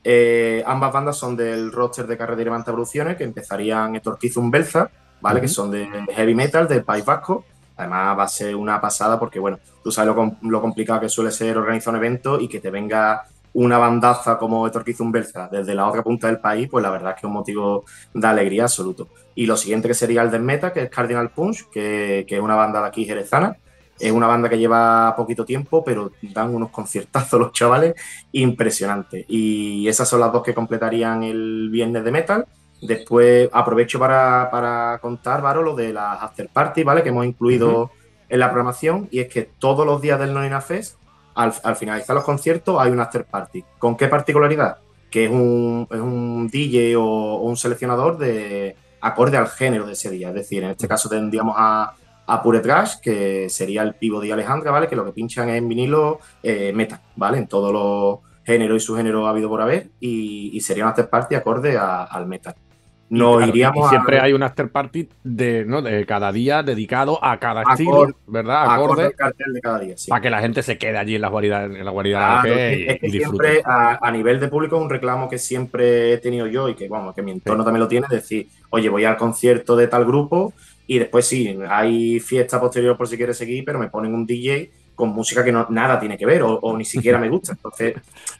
Speaker 7: Eh, ambas bandas son del roster de Carretera y Manta Evoluciones, que empezarían Torquizum Belza, ¿vale? Que son de heavy metal del País Vasco. Además va a ser una pasada porque, bueno, tú sabes lo, lo complicado que suele ser organizar un evento y que te venga una bandaza como Torquizum Belza desde la otra punta del país, pues la verdad es que es un motivo de alegría absoluto. Y lo siguiente que sería el del Meta, que es Cardinal Punch, que, que es una banda de aquí jerezana. Es una banda que lleva poquito tiempo, pero dan unos conciertazos los chavales impresionantes. Y esas son las dos que completarían el viernes de metal. Después aprovecho para, para contar, Varo, lo de las after party, ¿vale? Que hemos incluido en la programación. Y es que todos los días del Noina Fest, al, al finalizar los conciertos, hay un after party. ¿Con qué particularidad? Que es un, es un DJ o, o un seleccionador de acorde al género de ese día. Es decir, en este caso tendríamos a, a Pure Trash, que sería el pivo de Alejandra, ¿vale? Que lo que pinchan es en vinilo eh, metal, ¿vale? En todos los géneros y subgéneros ha habido por haber, y, y sería un after party acorde a- al metal. Nos
Speaker 1: Claro,
Speaker 7: iríamos
Speaker 1: y siempre
Speaker 7: a,
Speaker 1: hay un after party de, ¿no? de cada día dedicado a cada
Speaker 7: Acorde-
Speaker 1: estilo, ¿verdad?
Speaker 7: acorde cartel de cada día. sí.
Speaker 1: Para que la gente se quede allí en la guarida, en la guarida
Speaker 7: Claro, es que- es que
Speaker 1: y,
Speaker 7: siempre a, a nivel de público es un reclamo que siempre he tenido yo y que, bueno, que mi entorno también lo tiene, es decir, oye, voy al concierto de tal grupo y después sí, hay fiesta posterior por si quieres seguir, pero me ponen un DJ con música que no, nada tiene que ver o, o ni siquiera me gusta. Entonces,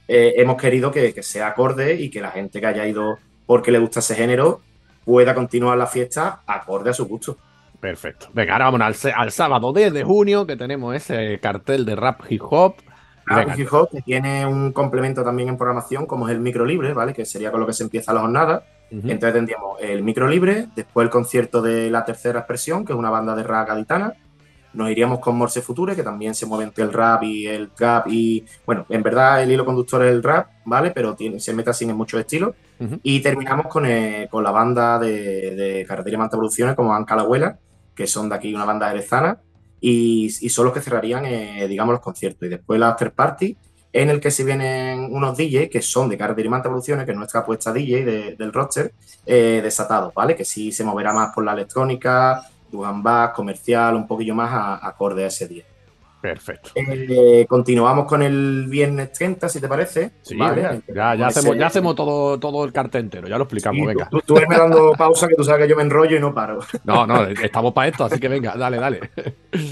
Speaker 7: eh, hemos querido que, que sea acorde y que la gente que haya ido porque le gusta ese género pueda continuar la fiesta acorde a su gusto.
Speaker 1: Perfecto. Venga, ahora vamos al, al sábado 10 de junio, que tenemos ese cartel de rap hip hop.
Speaker 7: Rap hip hop que tiene un complemento también en programación, como es el micro libre, ¿vale? Que sería con lo que se empieza la jornada. Entonces tendríamos el micro libre, después el concierto de la tercera expresión, que es una banda de rap gaditana. Nos iríamos con Morse Future, que también se mueve entre el rap y el trap. Y bueno, en verdad el hilo conductor es el rap, ¿vale? Pero tiene, se mete así en muchos estilos. Y terminamos con, eh, con la banda de, de Carretera y Manta Producciones, como Anca la Abuela, que son de aquí una banda jerezana. Y, y son los que cerrarían, eh, digamos, los conciertos. Y después la after party, en el que se vienen unos DJs que son de Carretera y Manta Producciones, que es nuestra apuesta DJ de- del roster, eh, desatados, ¿vale? Que sí se moverá más por la electrónica, Dugan Bass, comercial, un poquillo más a- acorde a ese día.
Speaker 1: Perfecto.
Speaker 7: Eh, continuamos con el viernes 30, si te parece.
Speaker 1: Sí,
Speaker 7: ¿vale?
Speaker 1: venga, ya, ya
Speaker 7: Ese-
Speaker 1: hacemos, ya hacemos todo, todo el cartel entero, ya lo explicamos,
Speaker 7: Sí,
Speaker 1: venga.
Speaker 7: Tú, tú dando pausa, que tú sabes que yo me enrollo y no paro.
Speaker 1: No, no, estamos para esto, así que venga, dale, dale.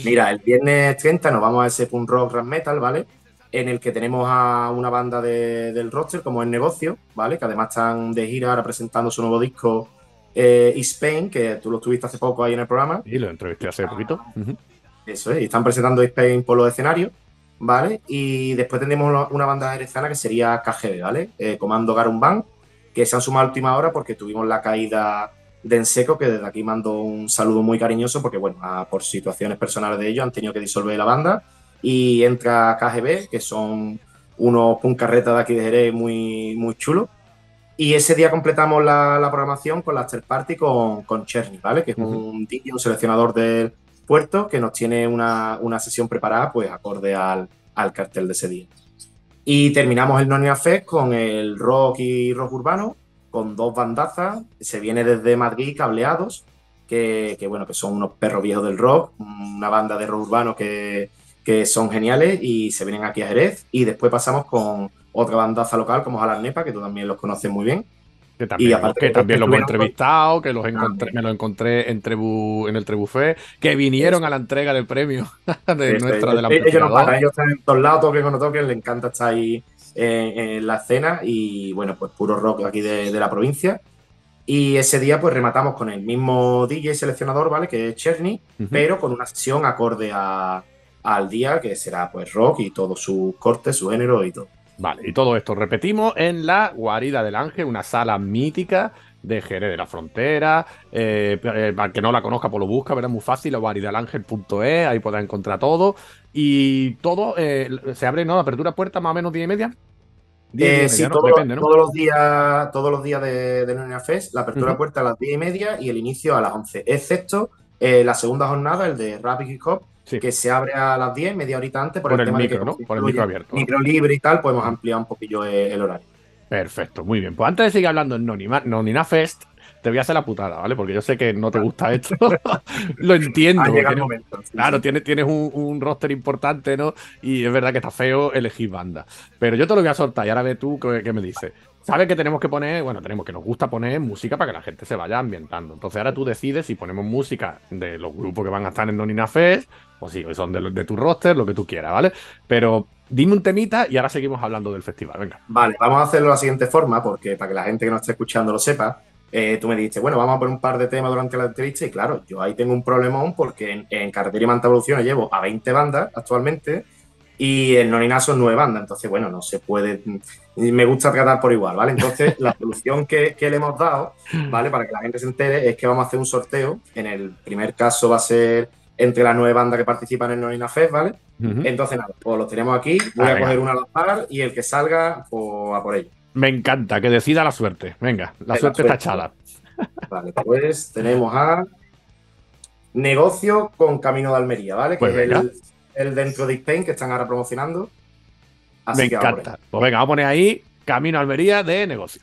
Speaker 7: Mira, el viernes 30 nos vamos a ese punk rock rap metal, ¿vale? En el que tenemos a una banda de- del roster, como el negocio, ¿vale? Que además están de gira ahora presentando su nuevo disco eh, East Spain, que tú lo tuviste hace poco ahí en el programa.
Speaker 1: Y lo entrevisté hace poquito. Ujú.
Speaker 7: Eso es, y están presentando East Spain por los escenarios, ¿vale? Y después tendremos una- una banda jerezana que sería KGB, ¿vale? Eh, Comando Garum Band, que se han sumado a última hora porque tuvimos la caída de Enseco, que desde aquí mando un saludo muy cariñoso porque, bueno, a- por situaciones personales de ellos han tenido que disolver la banda. Y entra KGB, que son unos puncarretas de aquí de Jerez muy, muy chulos. Y ese día completamos la, la programación con la after party con, con Cherny, ¿vale? Que es un DJ, un seleccionador del puerto que nos tiene una, una sesión preparada, pues acorde al, al cartel de ese día. Y terminamos el Nonia Fest con el rock y rock urbano, con dos bandazas. Se viene desde Madrid Cableados, que, que, bueno, que son unos perros viejos del rock, una banda de rock urbano que, que son geniales y se vienen aquí a Jerez. Y después pasamos con otra bandaza local como Jalar Nepa, que tú también los conoces muy bien.
Speaker 1: Que también,
Speaker 7: aparte
Speaker 1: que también los
Speaker 7: con-
Speaker 1: entrevistado, que los encontré, me los encontré en, Trebu, en el Trebufé, que vinieron a la entrega del premio de nuestra de la
Speaker 7: ellos no paran, ellos están en todos lados, toquen o no toquen, les encanta estar ahí en, en la escena y bueno, pues puro rock aquí de, de la provincia. Y ese día pues rematamos con el mismo DJ seleccionador, ¿vale? Que es Cherny,
Speaker 1: Ujú.
Speaker 7: pero con una sesión acorde a- al día, que será pues rock y todos sus cortes, su género y todo.
Speaker 1: Vale, y todo esto repetimos en la Guarida del Ángel, una sala mítica de Jerez de la Frontera. Eh, eh, para el que no la conozca, pues lo busca, verá muy fácil, la guaridadelangel.es, ahí podrá encontrar todo. Y todo eh, se abre, ¿no? Apertura puerta más o menos 10 y media. 10 y
Speaker 7: Eh,
Speaker 1: media,
Speaker 7: sí,
Speaker 1: ¿no?
Speaker 7: todo-
Speaker 1: Depende, ¿no?
Speaker 7: todos los días, todos los días de, de Fest, la apertura puerta a las 10 y media y el inicio a las 11, excepto eh, la segunda jornada, el de Rapid Hip Hop,
Speaker 1: Sí.
Speaker 7: que se abre a las 10, media horita antes, por,
Speaker 1: Por
Speaker 7: el, tema de
Speaker 1: micro,
Speaker 7: que
Speaker 1: ¿no? Por el micro abierto.
Speaker 7: Micro libre y tal, podemos ampliar un poquillo el horario.
Speaker 1: Perfecto, muy bien. Pues antes de seguir hablando en Nonima, Nonina Fest, te voy a hacer la putada, ¿vale? Porque yo sé que no te gusta esto. lo entiendo. Tienes-
Speaker 7: momento. sí,
Speaker 1: Claro,
Speaker 7: sí.
Speaker 1: tienes, tienes un, un roster importante, ¿no? Y es verdad que está feo elegir banda. Pero yo te lo voy a soltar y ahora ve tú qué, qué me dices. Sabes que tenemos que poner, bueno, tenemos que nos gusta poner música para que la gente se vaya ambientando. Entonces ahora tú decides si ponemos música de los grupos que van a estar en Nonina Fest, o si son de, de tu roster, lo que tú quieras, ¿vale? Pero dime un temita y ahora seguimos hablando del festival. Venga.
Speaker 7: Vale, vamos a hacerlo de la siguiente forma, porque para que la gente que nos esté escuchando lo sepa, eh, tú me dijiste, bueno, vamos a poner un par de temas durante la entrevista, y claro, yo ahí tengo un problemón porque en, en Carretera y Manta Evoluciones llevo a 20 bandas actualmente y en Nonina son 9 bandas, entonces, bueno, no se puede. Me gusta tratar por igual, ¿vale? Entonces, la solución que, que le hemos dado, ¿vale? Para que la gente se entere, es que vamos a hacer un sorteo. En el primer caso va a ser entre las nueve bandas que participan en Nonina Fest, ¿vale? Entonces, nada, pues los tenemos aquí. Voy
Speaker 1: Ah,
Speaker 7: a coger una al azar y el que salga, pues a por ello.
Speaker 1: Me encanta, que decida la suerte. Venga, la suerte está echada.
Speaker 7: Vale, pues tenemos a Negocio con Camino de Almería, ¿vale? Que
Speaker 1: Pues
Speaker 7: es
Speaker 1: venga.
Speaker 7: el, el dentro de Spain que están ahora promocionando. Así
Speaker 1: Me
Speaker 7: que
Speaker 1: encanta. Pues venga, vamos a poner ahí Camino a Almería de negocio.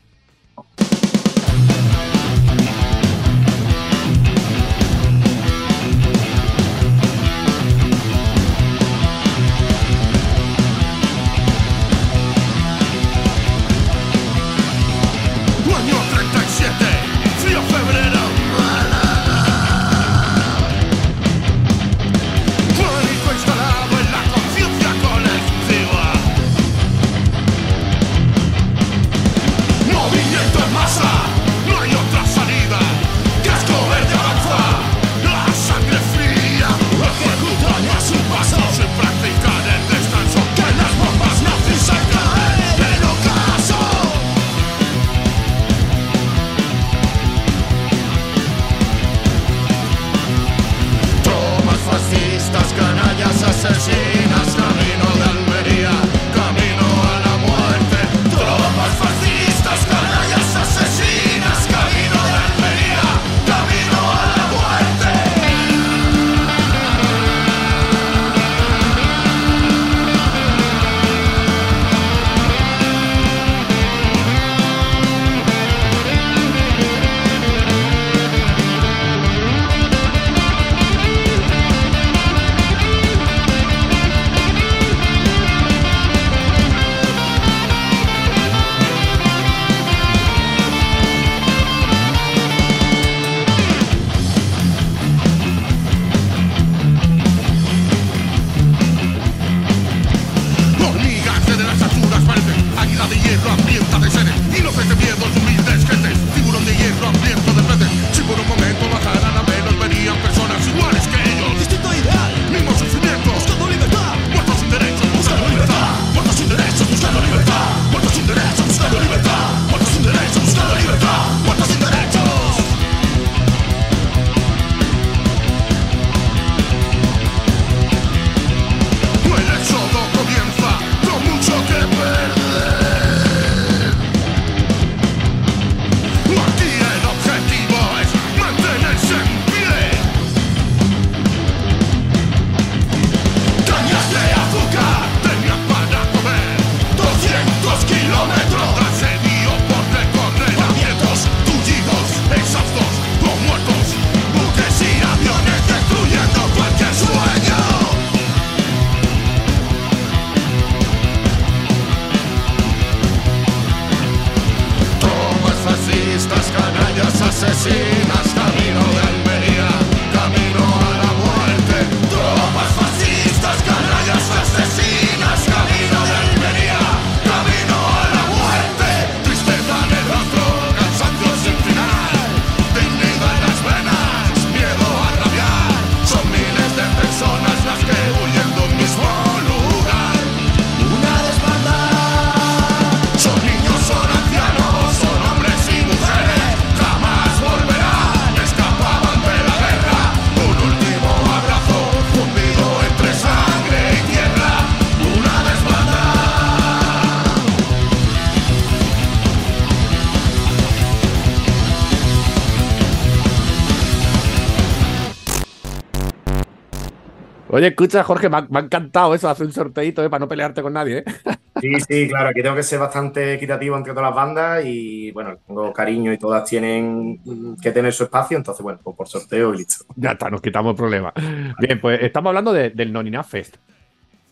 Speaker 1: Oye, escucha, Jorge, me ha, me ha encantado eso, hacer un sorteito, ¿eh? Para no pelearte con nadie, ¿eh?
Speaker 7: Sí, sí, claro, aquí tengo que ser bastante equitativo entre todas las bandas y bueno, tengo cariño y todas tienen que tener su espacio, entonces bueno, pues por sorteo y listo.
Speaker 1: Ya está, nos quitamos el problema. Bien, pues estamos hablando de- del Nonina Fest,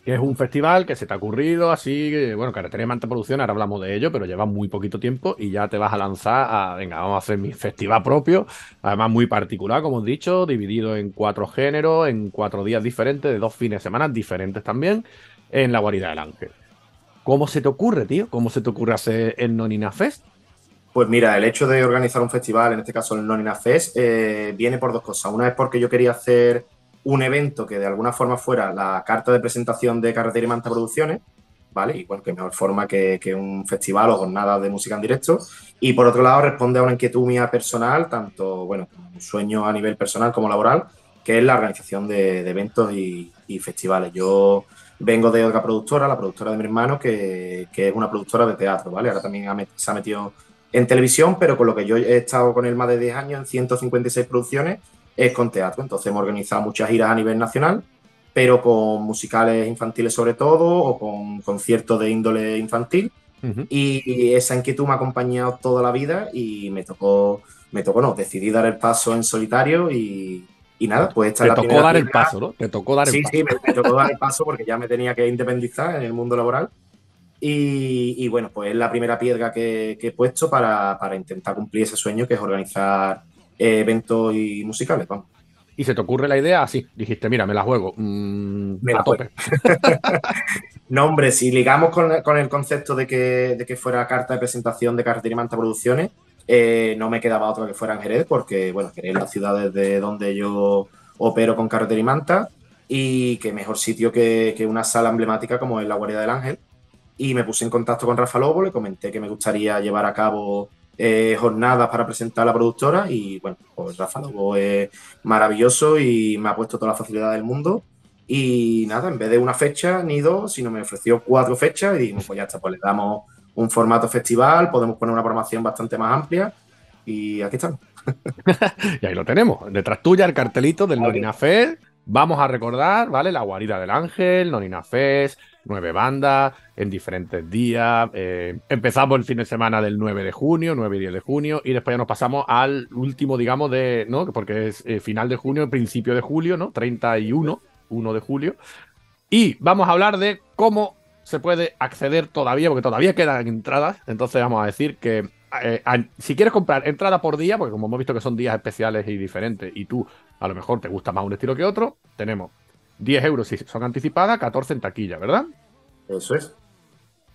Speaker 1: que es un festival que se te ha ocurrido así, bueno, Carretera y Manta Producción, ahora hablamos de ello, pero lleva muy poquito tiempo y ya te vas a lanzar a, venga, vamos a hacer mi festival propio, además muy particular, como he dicho, dividido en cuatro géneros, en cuatro días diferentes, de dos fines de semana diferentes también, en la guarida del ángel. ¿Cómo se te ocurre, tío? ¿Cómo se te ocurre hacer el Nonina Fest?
Speaker 7: Pues mira, el hecho de organizar un festival, en este caso el Nonina Fest, eh, viene por dos cosas. Una es porque yo quería hacer un evento que de alguna forma fuera la carta de presentación de Carretera y Manta Producciones, ¿vale? Igual que mejor forma que, un festival o jornada de música en directo. Y por otro lado, responde a una inquietud mía personal, tanto, bueno, un sueño a nivel personal como laboral, que es la organización de, eventos y, festivales. Yo vengo de otra productora, la productora de mi hermano, que, es una productora de teatro, ¿vale? Ahora también se ha metido en televisión, pero con lo que yo he estado con él más de 10 años, en 156 producciones, es con teatro. Entonces hemos organizado muchas giras a nivel nacional, pero con musicales infantiles sobre todo, o con conciertos de índole infantil. Y, y esa inquietud me ha acompañado toda la vida y me tocó, me tocó, no, decidí dar el paso en solitario y, y nada, pues esta
Speaker 1: Te
Speaker 7: es la
Speaker 1: tocó dar el paso, ¿no? Te tocó dar el
Speaker 7: Sí,
Speaker 1: paso.
Speaker 7: sí, me, me tocó dar el paso porque ya me tenía que independizar en el mundo laboral. Y, y bueno, pues es la primera piedra que, que he puesto para, para intentar cumplir ese sueño que es organizar eventos y musicales. Vamos.
Speaker 1: Y se te ocurre la idea así. Dijiste, mira, me la juego. Mm,
Speaker 7: Me la
Speaker 1: tope.
Speaker 7: No, hombre, si ligamos con, con el concepto de que, de que fuera carta de presentación de Carretera y Manta Producciones, eh, no me quedaba otra que fuera en Jerez, porque, bueno, Jerez es la ciudad desde donde yo opero con Carretera y Manta, y qué mejor sitio que, que una sala emblemática como es la Guardia del Ángel. Y me puse en contacto con Rafa Lobo, le comenté que me gustaría llevar a cabo eh, jornadas para presentar a la productora, y bueno, pues Rafa Lobo es maravilloso y me ha puesto toda la facilidad del mundo. Y nada, en vez de una fecha ni dos, sino me ofreció cuatro fechas y dijimos, pues ya está, pues le damos un formato festival, podemos poner una programación bastante más amplia y aquí estamos.
Speaker 1: Y ahí lo tenemos. Detrás tuya el cartelito del
Speaker 7: Vale.
Speaker 1: Nonina Fest. Vamos a recordar, ¿vale? La guarida del ángel, Nonina Fest, nueve bandas en diferentes días. eh, empezamos el fin de semana del 9 de junio, 9 y 10 de junio, y después ya nos pasamos al último, digamos, de, ¿no? Porque es eh, final de junio, principio de julio, ¿no? 31, 1 de julio. Y vamos a hablar de cómo se puede acceder todavía, porque todavía quedan entradas. Entonces vamos a decir que eh, si quieres comprar entrada por día, porque como hemos visto que son días especiales y diferentes, y tú a lo mejor te gusta más un estilo que otro, tenemos 10 euros si son anticipadas, 14 en taquilla, ¿verdad?
Speaker 7: Eso es.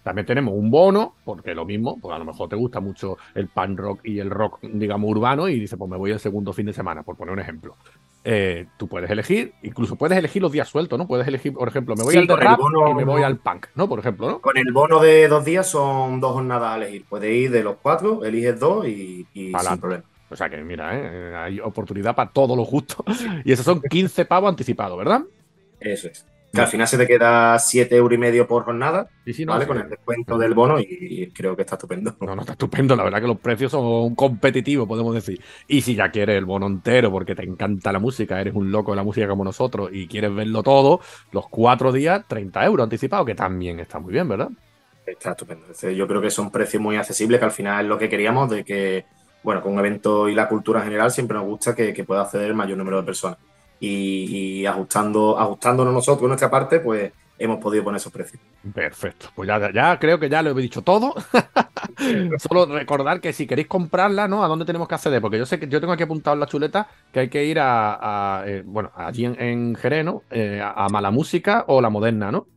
Speaker 1: También tenemos un bono, porque lo mismo, porque a lo mejor te gusta mucho el pan rock y el rock, digamos, urbano, y dices, pues me voy el segundo fin de semana, por poner un ejemplo. Eh, tú puedes elegir, incluso puedes elegir los días sueltos, ¿no? Puedes elegir, por ejemplo, me voy
Speaker 7: Sí,
Speaker 1: al de
Speaker 7: con el
Speaker 1: rap
Speaker 7: bono-
Speaker 1: y me voy al punk, ¿no? Por ejemplo, ¿no?
Speaker 7: Con el bono de dos días son dos jornadas a elegir. Puedes ir de los cuatro, eliges dos y, sin problema.
Speaker 1: O sea que, mira, ¿eh? hay oportunidad para todo lo justo. Y esos son 15 pavos anticipados, ¿verdad?
Speaker 7: Eso es. Que al final se te queda siete euros y medio por jornada,
Speaker 1: Sí, sí, no,
Speaker 7: ¿vale?
Speaker 1: sí.
Speaker 7: Con el descuento del bono y, y creo que está estupendo.
Speaker 1: No, no, está estupendo. La verdad que los precios son competitivos, podemos decir. Y si ya quieres el bono entero porque te encanta la música, eres un loco de la música como nosotros y quieres verlo todo, los cuatro días, 30 euros anticipados, que también está muy bien, ¿verdad?
Speaker 7: Está estupendo. Yo creo que son precios muy accesibles, que al final es lo que queríamos, de que, bueno, con un evento y la cultura en general siempre nos gusta que, pueda acceder el mayor número de personas. Y, y ajustando, ajustándonos nosotros nuestra parte, pues hemos podido poner esos precios.
Speaker 1: Perfecto. Pues ya, creo que ya lo he dicho todo. Solo recordar que si queréis comprarla, ¿no? ¿A dónde tenemos que acceder? Porque yo sé que yo tengo aquí apuntado en la chuleta que hay que ir a, eh, bueno, allí en, en ¿no? Eh, a Mala Música o la Moderna, ¿no?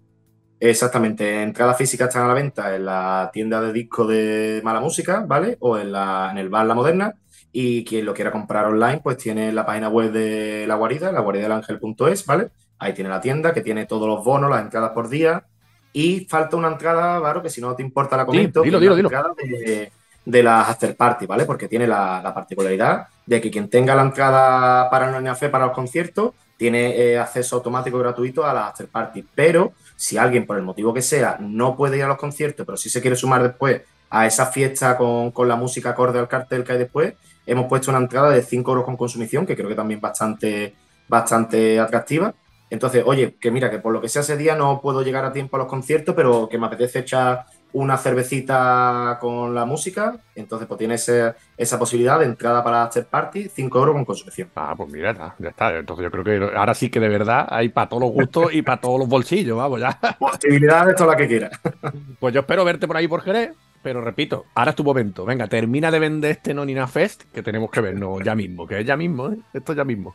Speaker 7: Exactamente, entradas físicas están a la venta en la tienda de disco de Mala Música, ¿vale? O en, la, en el bar La Moderna. Y quien lo quiera comprar online, pues tiene la página web de La Guarida, la laguaridadelangel.es, ¿vale? Ahí tiene la tienda que tiene todos los bonos, las entradas por día. Y falta una entrada, Varo, que si no te importa la comento.
Speaker 1: dilo,
Speaker 7: es la
Speaker 1: dilo, dilo.
Speaker 7: entrada De, de las after party, ¿vale? Porque tiene la, la particularidad de que quien tenga la entrada para el fe para los conciertos tiene eh, acceso automático y gratuito a las after party. Pero si alguien, por el motivo que sea, no puede ir a los conciertos, pero sí se quiere sumar después a esa fiesta con, con la música acorde al cartel que hay después, hemos puesto una entrada de 5 euros con consumición, que creo que también bastante, bastante atractiva. Entonces, oye, que mira, que por lo que sea ese día no puedo llegar a tiempo a los conciertos, pero que me apetece echar una cervecita con la música, entonces pues tiene ese- esa posibilidad de entrada para after party, 5 euros con consumición.
Speaker 1: Ah, pues mira, ya, ya está. Entonces yo creo que ahora sí que de verdad hay para todos los gustos y para todos los bolsillos, vamos ya.
Speaker 7: Posibilidades, toda la que quiera.
Speaker 1: Pues yo espero verte por ahí por Jerez, pero repito, ahora es tu momento. Venga, termina de vender este Nonina Fest, que tenemos que vernos ya mismo, que es ya mismo, ¿eh? Esto ya mismo.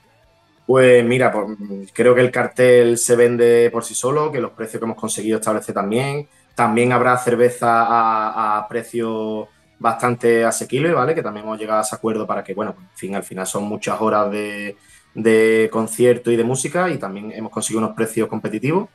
Speaker 7: Pues mira, pues, creo que el cartel se vende por sí solo, que los precios que hemos conseguido establecer también. También habrá cerveza a, a precio bastante asequible, ¿vale? Que también hemos llegado a ese acuerdo para que, bueno, en fin, al final son muchas horas de, de concierto y de música y también hemos conseguido unos precios competitivos.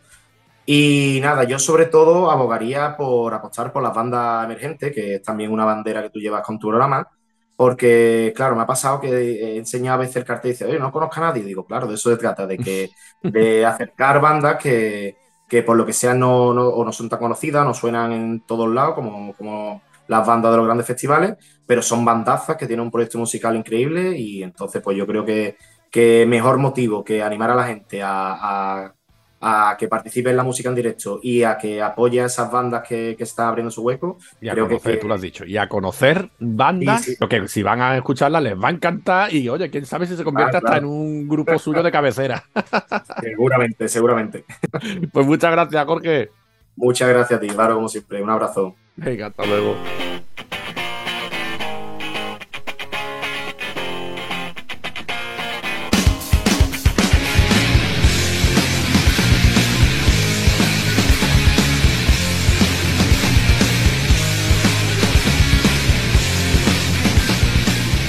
Speaker 7: Y nada, yo sobre todo abogaría por apostar por las bandas emergentes, que es también una bandera que tú llevas con tu programa, porque, claro, me ha pasado que he enseñado a veces el cartel y dice, oye, no conozco a nadie. Y digo, claro, de eso se trata, de que de acercar bandas que, que por lo que sea no, no, o no son tan conocidas, no suenan en todos lados como, como las bandas de los grandes festivales, pero son bandazas que tienen un proyecto musical increíble y entonces pues yo creo que, que mejor motivo que animar a la gente a, a- a que participe en la música en directo y a que apoye a esas bandas que, que están abriendo su hueco.
Speaker 1: Y a
Speaker 7: Creo
Speaker 1: conocer,
Speaker 7: que-
Speaker 1: tú lo has dicho, y a conocer bandas,
Speaker 7: Sí, sí.
Speaker 1: lo que si van a escucharla les va a encantar y oye, quién sabe si se convierte
Speaker 7: Ah,
Speaker 1: hasta
Speaker 7: claro.
Speaker 1: en un grupo suyo de cabecera.
Speaker 7: Seguramente, seguramente.
Speaker 1: Pues muchas gracias, Jorge.
Speaker 7: Muchas gracias a ti, Varo, como siempre. Un abrazo.
Speaker 1: Venga, hasta luego.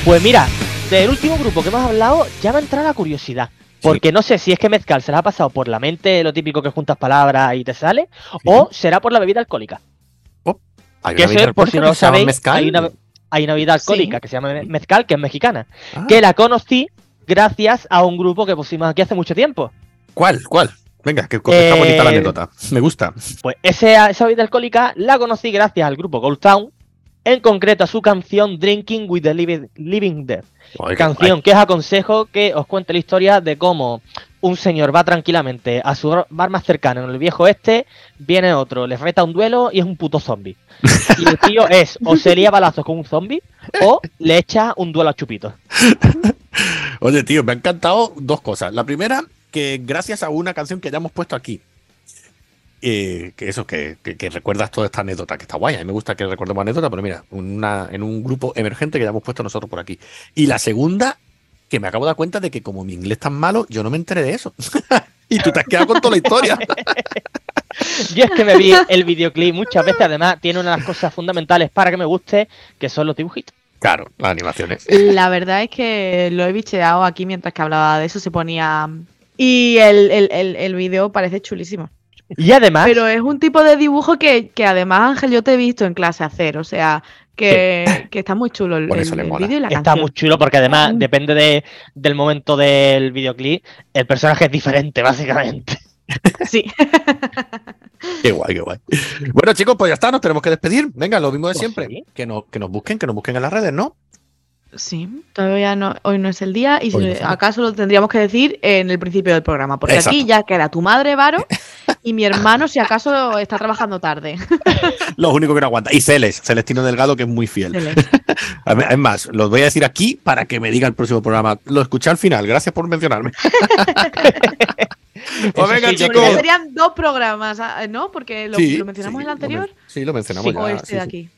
Speaker 2: Pues mira, del último grupo que hemos hablado, ya me ha entrado la curiosidad. Porque no sé si es que Mezcal se le ha pasado por la mente lo típico que juntas palabras y te sale, o será por la bebida alcohólica.
Speaker 1: Hay
Speaker 2: Que eso es, por si no lo sabéis,
Speaker 1: mezcal.
Speaker 2: hay una, hay una bebida alcohólica
Speaker 3: Sí.
Speaker 2: que se llama Mezcal, que es mexicana,
Speaker 1: Ah,
Speaker 2: que la conocí gracias a un grupo que pusimos aquí hace mucho tiempo.
Speaker 1: ¿Cuál? ¿Cuál? Venga, que que está bonita la
Speaker 2: Eh,
Speaker 1: anécdota. Me gusta.
Speaker 2: Pues ese- esa bebida alcohólica la conocí gracias al grupo Gold Town, en concreto a su canción Drinking with the Living, Dead.
Speaker 1: Ay,
Speaker 2: canción que os aconsejo que os cuente la historia de cómo un señor va tranquilamente a su bar más cercano en el viejo este, viene otro, le reta un duelo y es un puto zombie. Y el tío es o se lía balazos con un zombie o le echa un duelo a chupitos.
Speaker 1: Oye, tío, me ha encantado dos cosas. La primera, que gracias a una canción que ya hemos puesto aquí, eh, que eso, que, que- que recuerdas toda esta anécdota, que está guay. A mí me gusta que recordemos anécdota, pero mira, una, en un grupo emergente que ya hemos puesto nosotros por aquí. Y la segunda, que me acabo de dar cuenta de que como mi inglés es tan malo, yo no me enteré de eso. y tú te has quedado con toda la historia.
Speaker 2: Yo es que me vi el videoclip muchas veces, además tiene una de las cosas fundamentales para que me guste, que son los dibujitos.
Speaker 1: claro, las animaciones.
Speaker 3: La verdad es que lo he bicheado aquí mientras que hablaba de eso, se ponía... Y el, el, el, el vídeo parece chulísimo.
Speaker 2: Y además,
Speaker 3: Pero es un tipo de dibujo que, que además, Ángel, yo te he visto en clase hacer. O sea, que, que está muy chulo el, el- el vídeo y la
Speaker 2: está
Speaker 3: canción.
Speaker 2: muy chulo porque además
Speaker 3: Mm.
Speaker 2: depende de, del momento del videoclip, el personaje es diferente, básicamente.
Speaker 3: Sí.
Speaker 1: Qué guay, qué guay. Bueno, chicos, pues ya está, nos tenemos que despedir. Venga, lo mismo de
Speaker 2: Pues
Speaker 1: siempre.
Speaker 2: sí.
Speaker 1: Que, nos, que nos busquen, que nos busquen en las redes, ¿no?
Speaker 3: Sí, todavía no, hoy no es el día y si acaso lo tendríamos que decir en el principio del programa, porque aquí ya queda tu madre, Varo, y mi hermano si acaso está trabajando tarde.
Speaker 1: Los únicos que no aguanta. Y Celes, Celestino Delgado, que es muy fiel. Es más, los voy a decir aquí para que me diga el próximo programa. Lo escuché al final, gracias por mencionarme. pues chicos.
Speaker 3: Serían dos programas, ¿ah? ¿no? Porque lo, mencionamos en el anterior.
Speaker 1: Sí, lo mencionamos ya.
Speaker 3: O
Speaker 1: este
Speaker 3: de aquí.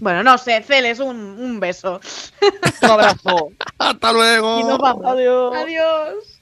Speaker 3: Bueno, no sé, Celes, un, un beso.
Speaker 2: Un abrazo.
Speaker 1: Hasta luego.
Speaker 3: Y nos vamos.
Speaker 2: Adiós.
Speaker 3: Adiós.